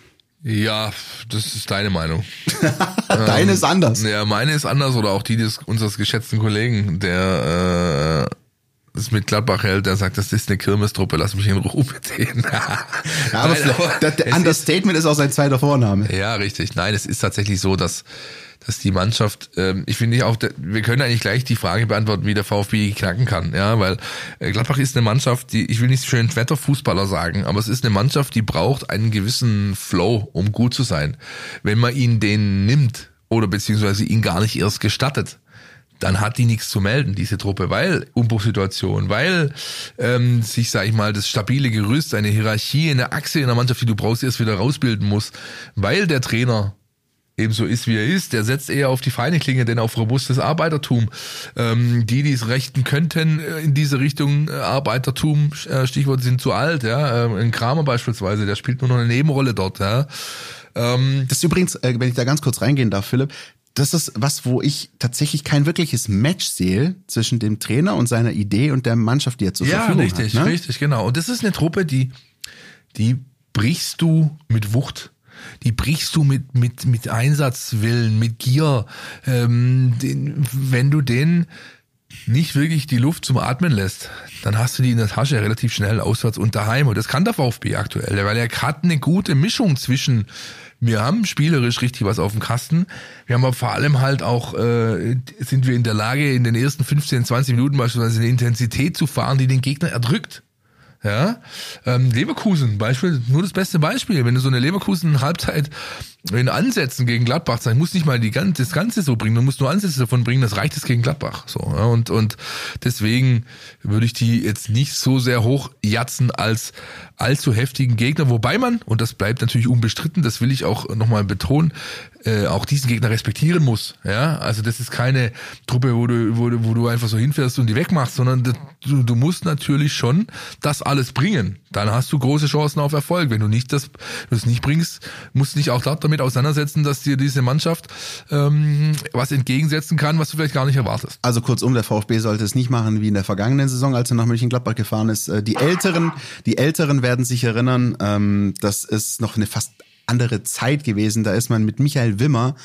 Ja, das ist deine Meinung. Deine ähm, ist anders. Ja, meine ist anders oder auch die des unseres geschätzten Kollegen, der äh, es mit Gladbach hält, der sagt, das ist eine Kirmestruppe, lass mich in Ruhe denen. ja, aber, Nein, aber der, der Understatement ist, ist auch sein zweiter Vorname. Ja, richtig. Nein, es ist tatsächlich so, dass dass die Mannschaft, ähm, ich finde auch, wir können eigentlich gleich die Frage beantworten, wie der VfB knacken kann, ja, weil äh, Gladbach ist eine Mannschaft, die, ich will nicht schön Wetterfußballer sagen, aber es ist eine Mannschaft, die braucht einen gewissen Flow, um gut zu sein. Wenn man ihn den nimmt oder beziehungsweise ihn gar nicht erst gestattet, dann hat die nichts zu melden, diese Truppe, weil Umbruchssituation, weil ähm, sich, sag ich mal, das stabile Gerüst, eine Hierarchie, eine Achse in der Mannschaft, die du brauchst, erst wieder rausbilden muss, weil der Trainer ebenso ist, wie er ist. Der setzt eher auf die feine Klinge, denn auf robustes Arbeitertum. Ähm, die, die es rechten könnten äh, in diese Richtung äh, Arbeitertum, äh, Stichwort sind zu alt. Ja, ähm, ein Kramer beispielsweise, der spielt nur noch eine Nebenrolle dort. Ja. Ähm, das ist übrigens, äh, wenn ich da ganz kurz reingehen darf, Philipp, das ist was, wo ich tatsächlich kein wirkliches Match sehe zwischen dem Trainer und seiner Idee und der Mannschaft, die er zur ja, Verfügung richtig, hat. Ja, richtig, ne? richtig, genau. Und das ist eine Truppe, die, die brichst du mit Wucht die brichst du mit, mit, mit Einsatzwillen, mit Gier. Ähm, den, wenn du den nicht wirklich die Luft zum Atmen lässt, dann hast du die in der Tasche relativ schnell auswärts und daheim. Und das kann der VfB aktuell, weil er hat eine gute Mischung zwischen wir haben spielerisch richtig was auf dem Kasten. Wir haben aber vor allem halt auch, äh, sind wir in der Lage, in den ersten 15, 20 Minuten beispielsweise eine Intensität zu fahren, die den Gegner erdrückt. Ja, ähm, Leverkusen, Beispiel, nur das beste Beispiel. Wenn du so eine Leverkusen-Halbzeit in Ansätzen gegen Gladbach sein, muss nicht mal die ganze, das Ganze so bringen, du musst nur Ansätze davon bringen, das reicht es gegen Gladbach. So, ja, und, und deswegen würde ich die jetzt nicht so sehr hoch jatzen als allzu heftigen Gegner, wobei man, und das bleibt natürlich unbestritten, das will ich auch nochmal betonen, äh, auch diesen Gegner respektieren muss. Ja, also das ist keine Truppe, wo du, wo wo du einfach so hinfährst und die wegmachst, sondern du, du musst natürlich schon das alles bringen. Dann hast du große Chancen auf Erfolg. Wenn du nicht das, das nicht bringst, musst du dich auch damit auseinandersetzen, dass dir diese Mannschaft ähm, was entgegensetzen kann, was du vielleicht gar nicht erwartest. Also kurzum, der VfB sollte es nicht machen wie in der vergangenen Saison, als er nach Mönchengladbach gefahren ist. Äh, die Älteren, die Älteren werden sich erinnern, ähm, das ist noch eine fast andere Zeit gewesen. Da ist man mit Michael Wimmer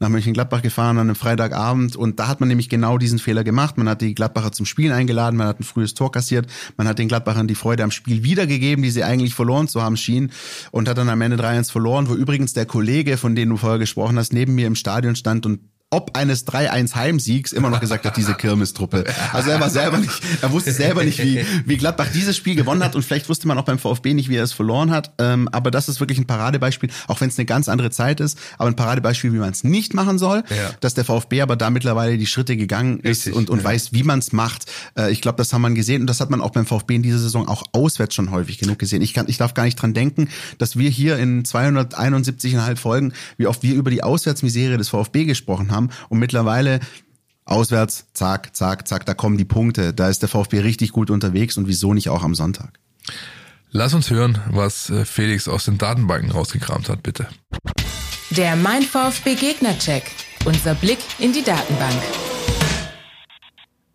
nach Mönchengladbach gefahren an einem Freitagabend und da hat man nämlich genau diesen Fehler gemacht. Man hat die Gladbacher zum Spielen eingeladen, man hat ein frühes Tor kassiert, man hat den Gladbachern die Freude am Spiel wiedergegeben, die sie eigentlich verloren zu haben schienen und hat dann am Ende 3-1 verloren, wo übrigens der Kollege, von dem du vorher gesprochen hast, neben mir im Stadion stand und ob eines 3-1 Heimsiegs immer noch gesagt hat, diese Kirmestruppe. Also er war selber nicht, er wusste selber nicht, wie, wie Gladbach dieses Spiel gewonnen hat und vielleicht wusste man auch beim VfB nicht, wie er es verloren hat. Ähm, aber das ist wirklich ein Paradebeispiel, auch wenn es eine ganz andere Zeit ist, aber ein Paradebeispiel, wie man es nicht machen soll, ja. dass der VfB aber da mittlerweile die Schritte gegangen ist Richtig, und, und ja. weiß, wie man es macht. Äh, ich glaube, das haben man gesehen und das hat man auch beim VfB in dieser Saison auch auswärts schon häufig genug gesehen. Ich kann, ich darf gar nicht dran denken, dass wir hier in 271,5 Folgen, wie oft wir über die Auswärtsmisere des VfB gesprochen haben und mittlerweile auswärts, zack, zack, zack, da kommen die Punkte. Da ist der VfB richtig gut unterwegs und wieso nicht auch am Sonntag? Lass uns hören, was äh, Felix aus den Datenbanken rausgekramt hat, bitte. Der Mein VfB Gegnercheck. Unser Blick in die Datenbank.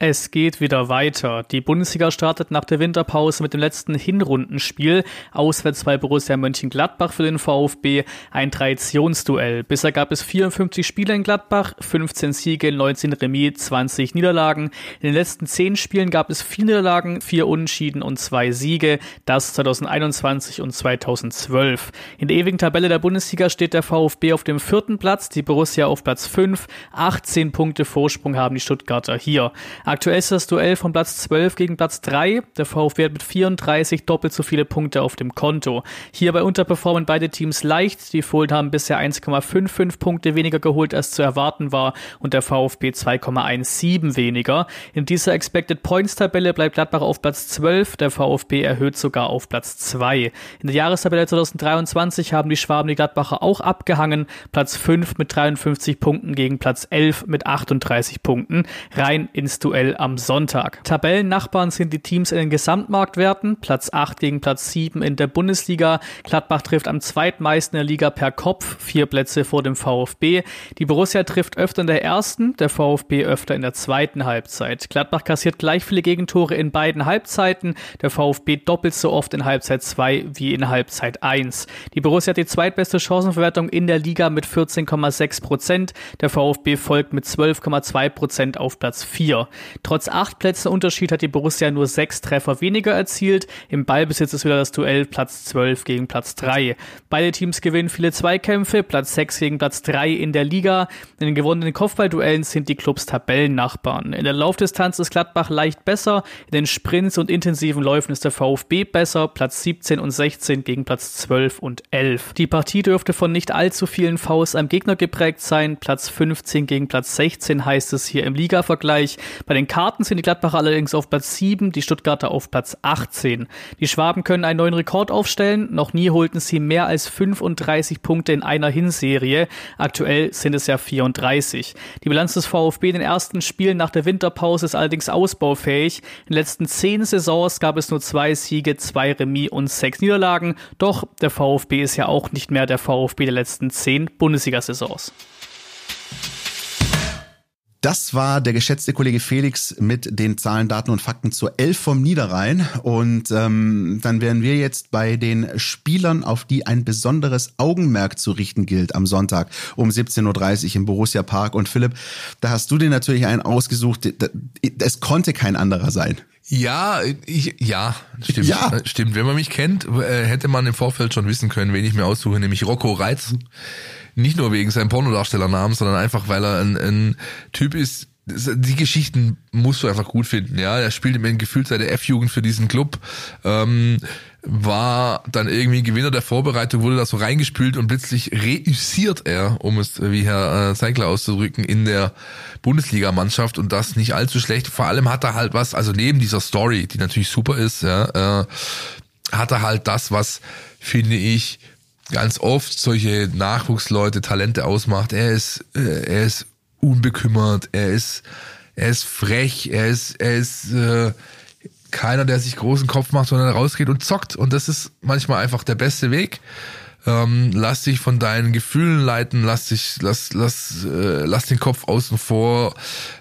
Es geht wieder weiter. Die Bundesliga startet nach der Winterpause mit dem letzten Hinrundenspiel. Auswärts bei Borussia Mönchengladbach für den VfB. Ein Traditionsduell. Bisher gab es 54 Spiele in Gladbach, 15 Siege, 19 Remis, 20 Niederlagen. In den letzten 10 Spielen gab es 4 Niederlagen, 4 Unentschieden und 2 Siege. Das 2021 und 2012. In der ewigen Tabelle der Bundesliga steht der VfB auf dem vierten Platz, die Borussia auf Platz 5. 18 Punkte Vorsprung haben die Stuttgarter hier. Aktuell ist das Duell von Platz 12 gegen Platz 3. Der VfB hat mit 34 doppelt so viele Punkte auf dem Konto. Hierbei unterperformen beide Teams leicht. Die Fohlen haben bisher 1,55 Punkte weniger geholt, als zu erwarten war und der VfB 2,17 weniger. In dieser Expected Points Tabelle bleibt Gladbach auf Platz 12. Der VfB erhöht sogar auf Platz 2. In der Jahrestabelle 2023 haben die Schwaben die Gladbacher auch abgehangen. Platz 5 mit 53 Punkten gegen Platz 11 mit 38 Punkten. Rein ins Duell Duell am Sonntag. Tabellennachbarn sind die Teams in den Gesamtmarktwerten, Platz 8 gegen Platz 7 in der Bundesliga. Gladbach trifft am zweitmeisten der Liga per Kopf, vier Plätze vor dem VfB. Die Borussia trifft öfter in der ersten, der VfB öfter in der zweiten Halbzeit. Gladbach kassiert gleich viele Gegentore in beiden Halbzeiten, der VfB doppelt so oft in Halbzeit 2 wie in Halbzeit 1. Die Borussia hat die zweitbeste Chancenverwertung in der Liga mit 14,6 Prozent, der VfB folgt mit 12,2 Prozent auf Platz 4. Trotz acht Plätze Unterschied hat die Borussia nur sechs Treffer weniger erzielt. Im Ballbesitz ist wieder das Duell Platz 12 gegen Platz 3. Beide Teams gewinnen viele Zweikämpfe, Platz 6 gegen Platz 3 in der Liga. In den gewonnenen Kopfballduellen sind die Clubs Tabellennachbarn. In der Laufdistanz ist Gladbach leicht besser, in den Sprints und intensiven Läufen ist der VfB besser, Platz 17 und 16 gegen Platz 12 und 11. Die Partie dürfte von nicht allzu vielen Fouls am Gegner geprägt sein, Platz 15 gegen Platz 16 heißt es hier im Liga-Vergleich. Bei den Karten sind die Gladbacher allerdings auf Platz 7, die Stuttgarter auf Platz 18. Die Schwaben können einen neuen Rekord aufstellen. Noch nie holten sie mehr als 35 Punkte in einer Hinserie. Aktuell sind es ja 34. Die Bilanz des VfB in den ersten Spielen nach der Winterpause ist allerdings ausbaufähig. In den letzten zehn Saisons gab es nur zwei Siege, zwei Remis und sechs Niederlagen. Doch der VfB ist ja auch nicht mehr der VfB der letzten zehn Bundesliga-Saisons. Das war der geschätzte Kollege Felix mit den Zahlen, Daten und Fakten zur Elf vom Niederrhein. Und ähm, dann wären wir jetzt bei den Spielern, auf die ein besonderes Augenmerk zu richten gilt am Sonntag um 17.30 Uhr im Borussia Park. Und Philipp, da hast du dir natürlich einen ausgesucht. Es konnte kein anderer sein. Ja, ich, ja, stimmt. Ja. Stimmt. Wenn man mich kennt, äh, hätte man im Vorfeld schon wissen können, wen ich mir aussuche, nämlich Rocco Reitz. Nicht nur wegen seinem Pornodarstellernamen, sondern einfach, weil er ein, ein Typ ist, die Geschichten musst du einfach gut finden, ja. Er spielt im Gefühl seit der F-Jugend für diesen Club, ähm, war dann irgendwie Gewinner der Vorbereitung, wurde da so reingespült und plötzlich reüssiert er, um es wie Herr äh, Seigler auszudrücken, in der Bundesligamannschaft und das nicht allzu schlecht. Vor allem hat er halt was, also neben dieser Story, die natürlich super ist, ja, äh, hat er halt das, was finde ich ganz oft solche Nachwuchsleute Talente ausmacht. Er ist, äh, er ist unbekümmert, er ist, er ist frech, er ist, er ist äh, keiner, der sich großen Kopf macht, sondern rausgeht und zockt. Und das ist manchmal einfach der beste Weg. Ähm, lass dich von deinen Gefühlen leiten, lass dich, lass, lass, äh, lass den Kopf außen vor,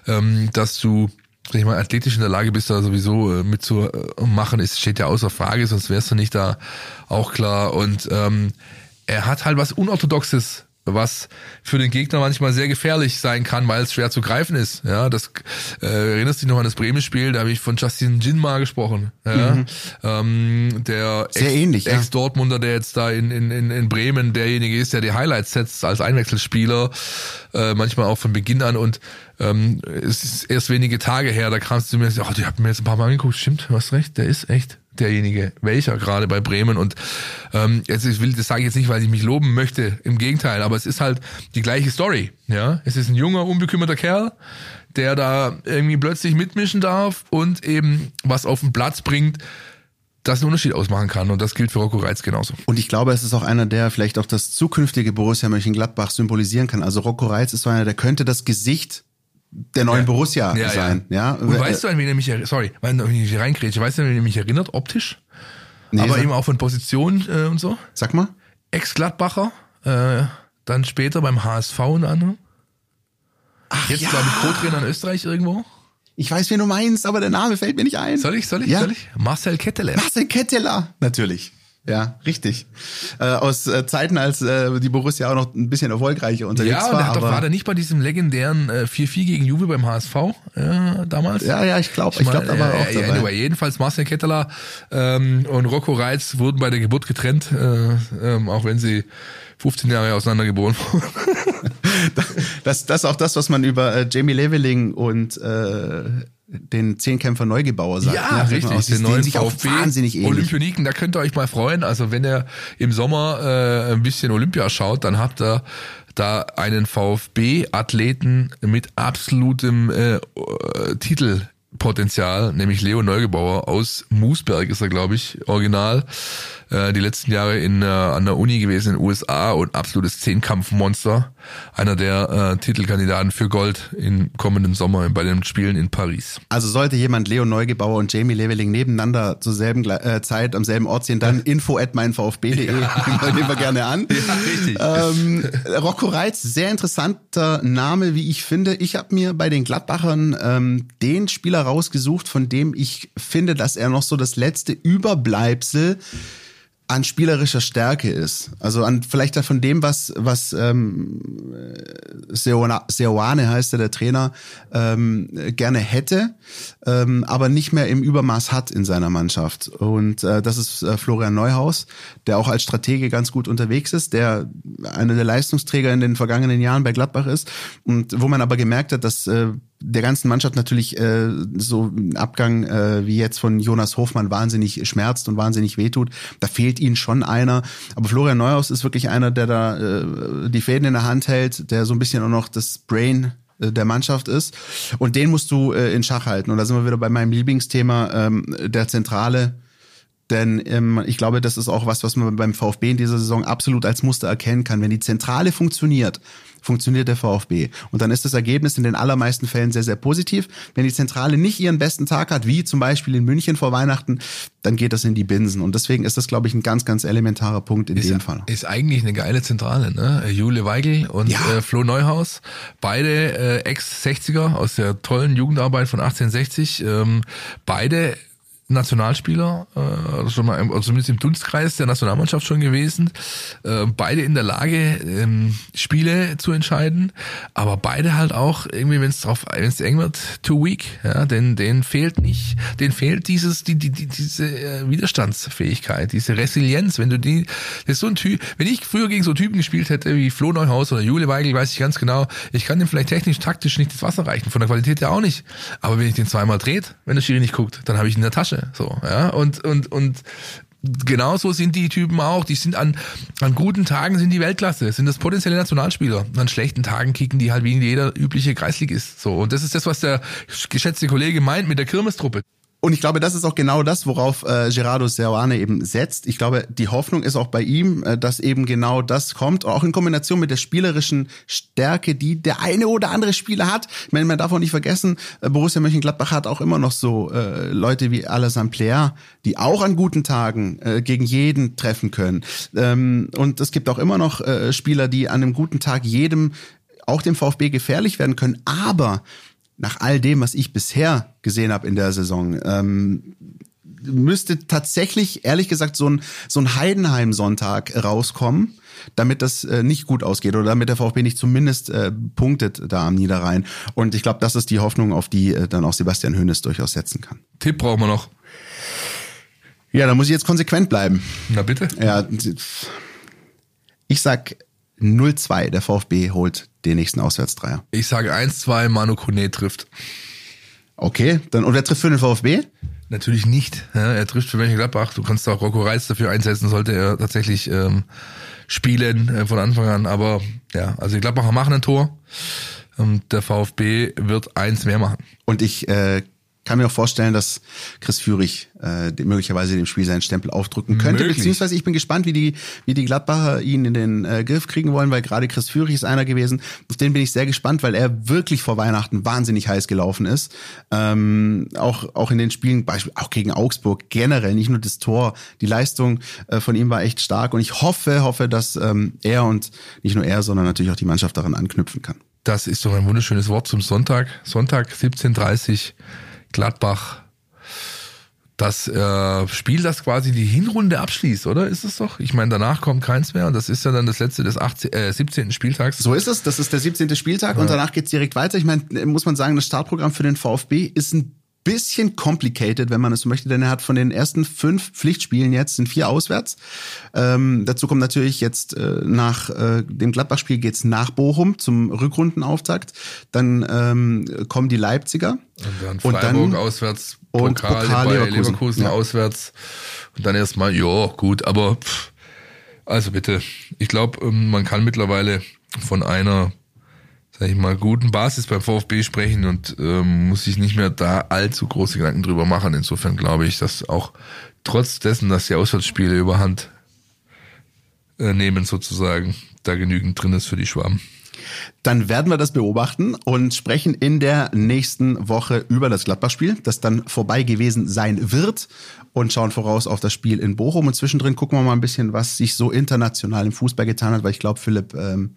ähm, dass du ich mal, athletisch in der Lage bist, da sowieso äh, mitzumachen, ist, steht ja außer Frage, sonst wärst du nicht da auch klar. Und ähm, er hat halt was Unorthodoxes was für den Gegner manchmal sehr gefährlich sein kann, weil es schwer zu greifen ist. Ja, das äh, erinnerst dich noch an das Bremen-Spiel, da habe ich von Justin Jinma gesprochen. Ja, mhm. ähm, der sehr ähnlich, Ex-Dortmunder, der jetzt da in, in, in Bremen derjenige ist, der die Highlights setzt als Einwechselspieler, äh, manchmal auch von Beginn an und ähm, es ist erst wenige Tage her, da kamst du mir, oh, die habt mir jetzt ein paar Mal angeguckt, stimmt, du hast recht, der ist echt derjenige, welcher gerade bei Bremen. Und ähm, jetzt ich will, das sage ich jetzt nicht, weil ich mich loben möchte, im Gegenteil, aber es ist halt die gleiche Story. Ja, es ist ein junger, unbekümmerter Kerl, der da irgendwie plötzlich mitmischen darf und eben was auf den Platz bringt, das einen Unterschied ausmachen kann. Und das gilt für Rocco Reitz genauso. Und ich glaube, es ist auch einer, der vielleicht auch das zukünftige Borussia Mönchengladbach symbolisieren kann. Also Rocco Reitz ist so einer, der könnte das Gesicht der neuen ja. Borussia ja, sein. Ja. ja. Und weißt du, an wen er mich, sorry, wenn ich reinkrätsche, weißt du, an wen er mich erinnert, optisch? Nee, Aber eben auch von Position äh, und so. Sag mal. Ex-Gladbacher, äh, dann später beim HSV und anderem. Ach, Jetzt, ja. glaube ich, Co-Trainer in Österreich irgendwo. Ich weiß, wen du meinst, aber der Name fällt mir nicht ein. Soll ich, soll ich, Ja. soll ich? Marcel Ketteler. Marcel Ketteler, natürlich. Ja, richtig. Äh, aus äh, Zeiten, als äh, die Borussia auch noch ein bisschen erfolgreicher unterwegs Ja, und war. er hat doch, war der nicht bei diesem legendären äh, 4-4 gegen Juve beim HSV äh, damals? Ja, ja, ich glaube, ich glaube, da war er auch ja, dabei. Anyway, jedenfalls Marcel Ketteler ähm, und Rocco Reitz wurden bei der Geburt getrennt, äh, ähm, auch wenn sie 15 Jahre auseinandergeboren wurden. Das, das ist auch das, was man über äh, Jamie Leveling und äh, den Zehnkämpfer Neugebauer sagt. Ja, ne? richtig. Aus, Den neuen sehen sich auch VfB wahnsinnig ähnlich. Olympioniken, da könnt ihr euch mal freuen. Also wenn ihr im Sommer äh, ein bisschen Olympia schaut, dann habt ihr da einen VfB-Athleten mit absolutem äh, äh, Titelpotenzial, nämlich Leo Neugebauer aus Moosberg ist er, glaube ich, original. Äh, die letzten Jahre in, äh, an der Uni gewesen in den USA und absolutes Zehnkampfmonster. Einer der äh, Titelkandidaten für Gold im kommenden Sommer bei den Spielen in Paris. Also sollte jemand Leo Neugebauer und Jamie Leveling nebeneinander zur selben äh, Zeit am selben Ort sehen, dann info at meinvfb.de. Nehmen wir gerne an. Ja, richtig. Ähm, Rocco Reitz, sehr interessanter Name, wie ich finde. Ich habe mir bei den Gladbachern ähm, den Spieler rausgesucht, von dem ich finde, dass er noch so das letzte Überbleibsel an spielerischer Stärke ist. Also an vielleicht von dem, was, was ähm, Seoane Seoane heißt er, der Trainer, ähm, gerne hätte, ähm, aber nicht mehr im Übermaß hat in seiner Mannschaft. Und äh, das ist äh, Florian Neuhaus, der auch als Stratege ganz gut unterwegs ist, der einer der Leistungsträger in den vergangenen Jahren bei Gladbach ist und wo man aber gemerkt hat, dass äh, der ganzen Mannschaft natürlich äh, so ein Abgang äh, wie jetzt von Jonas Hofmann wahnsinnig schmerzt und wahnsinnig wehtut. Da fehlt ihnen schon einer. Aber Florian Neuhaus ist wirklich einer, der da äh, die Fäden in der Hand hält, der so ein bisschen auch noch das Brain äh, der Mannschaft ist. Und den musst du äh, in Schach halten. Und da sind wir wieder bei meinem Lieblingsthema ähm, der Zentrale. Denn ähm, ich glaube, das ist auch was, was man beim VfB in dieser Saison absolut als Muster erkennen kann. Wenn die Zentrale funktioniert, funktioniert der VfB. Und dann ist das Ergebnis in den allermeisten Fällen sehr, sehr positiv. Wenn die Zentrale nicht ihren besten Tag hat, wie zum Beispiel in München vor Weihnachten, dann geht das in die Binsen. Und deswegen ist das, glaube ich, ein ganz, ganz elementarer Punkt in ist, dem Fall. Ist eigentlich eine geile Zentrale, ne? Jule Weigel und Ja. äh, Flo Neuhaus, beide äh, Ex-60er aus der tollen Jugendarbeit von 1860, ähm, beide Nationalspieler, äh, schon mal im, zumindest im Dunstkreis der Nationalmannschaft schon gewesen, äh, beide in der Lage, ähm, Spiele zu entscheiden, aber beide halt auch irgendwie, wenn es drauf, wenn es eng wird, too weak, ja, denn denen fehlt nicht, denen fehlt dieses, die, die, die diese äh, Widerstandsfähigkeit, diese Resilienz, wenn du die, das ist so ein Typ, wenn ich früher gegen so Typen gespielt hätte wie Flo Neuhaus oder Jule Weigel, weiß ich ganz genau, ich kann dem vielleicht technisch, taktisch nicht das Wasser reichen, von der Qualität her auch nicht, aber wenn ich den zweimal dreht, wenn der Schiri nicht guckt, dann habe ich ihn in der Tasche, so, ja, und, und, und, Genauso sind die Typen auch. Die sind an, an guten Tagen sind die Weltklasse, sind das potenzielle Nationalspieler. An schlechten Tagen kicken die halt wie jeder übliche Kreisligist. So. Und das ist das, was der geschätzte Kollege meint mit der Kirmestruppe. Und ich glaube, das ist auch genau das, worauf äh, Gerardo Seoane eben setzt. Ich glaube, die Hoffnung ist auch bei ihm, äh, dass eben genau das kommt, auch in Kombination mit der spielerischen Stärke, die der eine oder andere Spieler hat. Ich meine, man darf auch nicht vergessen, äh, Borussia Mönchengladbach hat auch immer noch so äh, Leute wie Alassane Player, die auch an guten Tagen äh, gegen jeden treffen können. Ähm, und es gibt auch immer noch äh, Spieler, die an einem guten Tag jedem, auch dem VfB gefährlich werden können. Aber nach all dem, was ich bisher gesehen habe in der Saison, ähm, müsste tatsächlich, ehrlich gesagt, so ein, so ein Heidenheim-Sonntag rauskommen, damit das äh, nicht gut ausgeht oder damit der VfB nicht zumindest äh, punktet da am Niederrhein. Und ich glaube, das ist die Hoffnung, auf die äh, dann auch Sebastian Hönes durchaus setzen kann. Tipp brauchen wir noch. Ja, da muss ich jetzt konsequent bleiben. Na bitte. Ja, ich sag 0-2, der VfB holt den nächsten Auswärtsdreier. Ich sage 1-2, Manu Kone trifft. Okay, dann und wer trifft für den VfB? Natürlich nicht. Ja, er trifft für Mönchengladbach. Du kannst auch Rocco Reitz dafür einsetzen, sollte er tatsächlich ähm, spielen äh, von Anfang an. Aber ja, also die Gladbacher machen ein Tor. Und der VfB wird eins mehr machen. Und ich äh, kann mir auch vorstellen, dass Chris Führig äh, möglicherweise dem Spiel seinen Stempel aufdrücken könnte. Möglich. Beziehungsweise ich bin gespannt, wie die, wie die Gladbacher ihn in den äh, Griff kriegen wollen, weil gerade Chris Führig ist einer gewesen. Auf den bin ich sehr gespannt, weil er wirklich vor Weihnachten wahnsinnig heiß gelaufen ist. Ähm, auch, auch in den Spielen, Beispiel, auch gegen Augsburg generell, nicht nur das Tor, die Leistung äh, von ihm war echt stark. Und ich hoffe, hoffe, dass ähm, er und nicht nur er, sondern natürlich auch die Mannschaft daran anknüpfen kann. Das ist doch ein wunderschönes Wort zum Sonntag. Sonntag 17.30 Gladbach. Das äh, Spiel, das quasi die Hinrunde abschließt, oder? Ist es doch? Ich meine, danach kommt keins mehr und das ist ja dann das letzte des 18, äh, 17. Spieltags. So ist es. Das ist der 17. Spieltag ja. und danach geht's direkt weiter. Ich meine, muss man sagen, das Startprogramm für den VfB ist ein bisschen complicated, wenn man es so möchte, denn er hat von den ersten fünf Pflichtspielen jetzt sind vier auswärts. Ähm, dazu kommt natürlich jetzt äh, nach äh, dem Gladbach-Spiel geht's nach Bochum zum Rückrundenauftakt. Dann ähm, kommen die Leipziger. Und dann Freiburg und dann, auswärts, Pokal, und Pokal bei Leverkusen, Leverkusen ja. auswärts. Und dann erstmal, ja, gut, aber pff, also bitte, ich glaube, ähm, man kann mittlerweile von einer sag ich mal, guten Basis beim VfB sprechen und ähm, muss sich nicht mehr da allzu große Gedanken drüber machen. Insofern glaube ich, dass auch trotz dessen, dass die Auswärtsspiele überhand äh, nehmen sozusagen, da genügend drin ist für die Schwaben. Dann werden wir das beobachten und sprechen in der nächsten Woche über das Gladbach-Spiel, das dann vorbei gewesen sein wird und schauen voraus auf das Spiel in Bochum. Und zwischendrin gucken wir mal ein bisschen, was sich so international im Fußball getan hat, weil ich glaube, Philipp, ähm,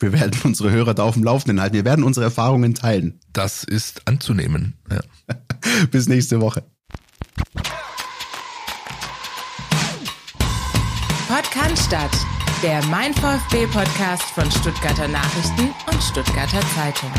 wir werden unsere Hörer da auf dem Laufenden halten. Wir werden unsere Erfahrungen teilen. Das ist anzunehmen. Ja. Bis nächste Woche. Podcast der Mein VfB Podcast von Stuttgarter Nachrichten und Stuttgarter Zeitung.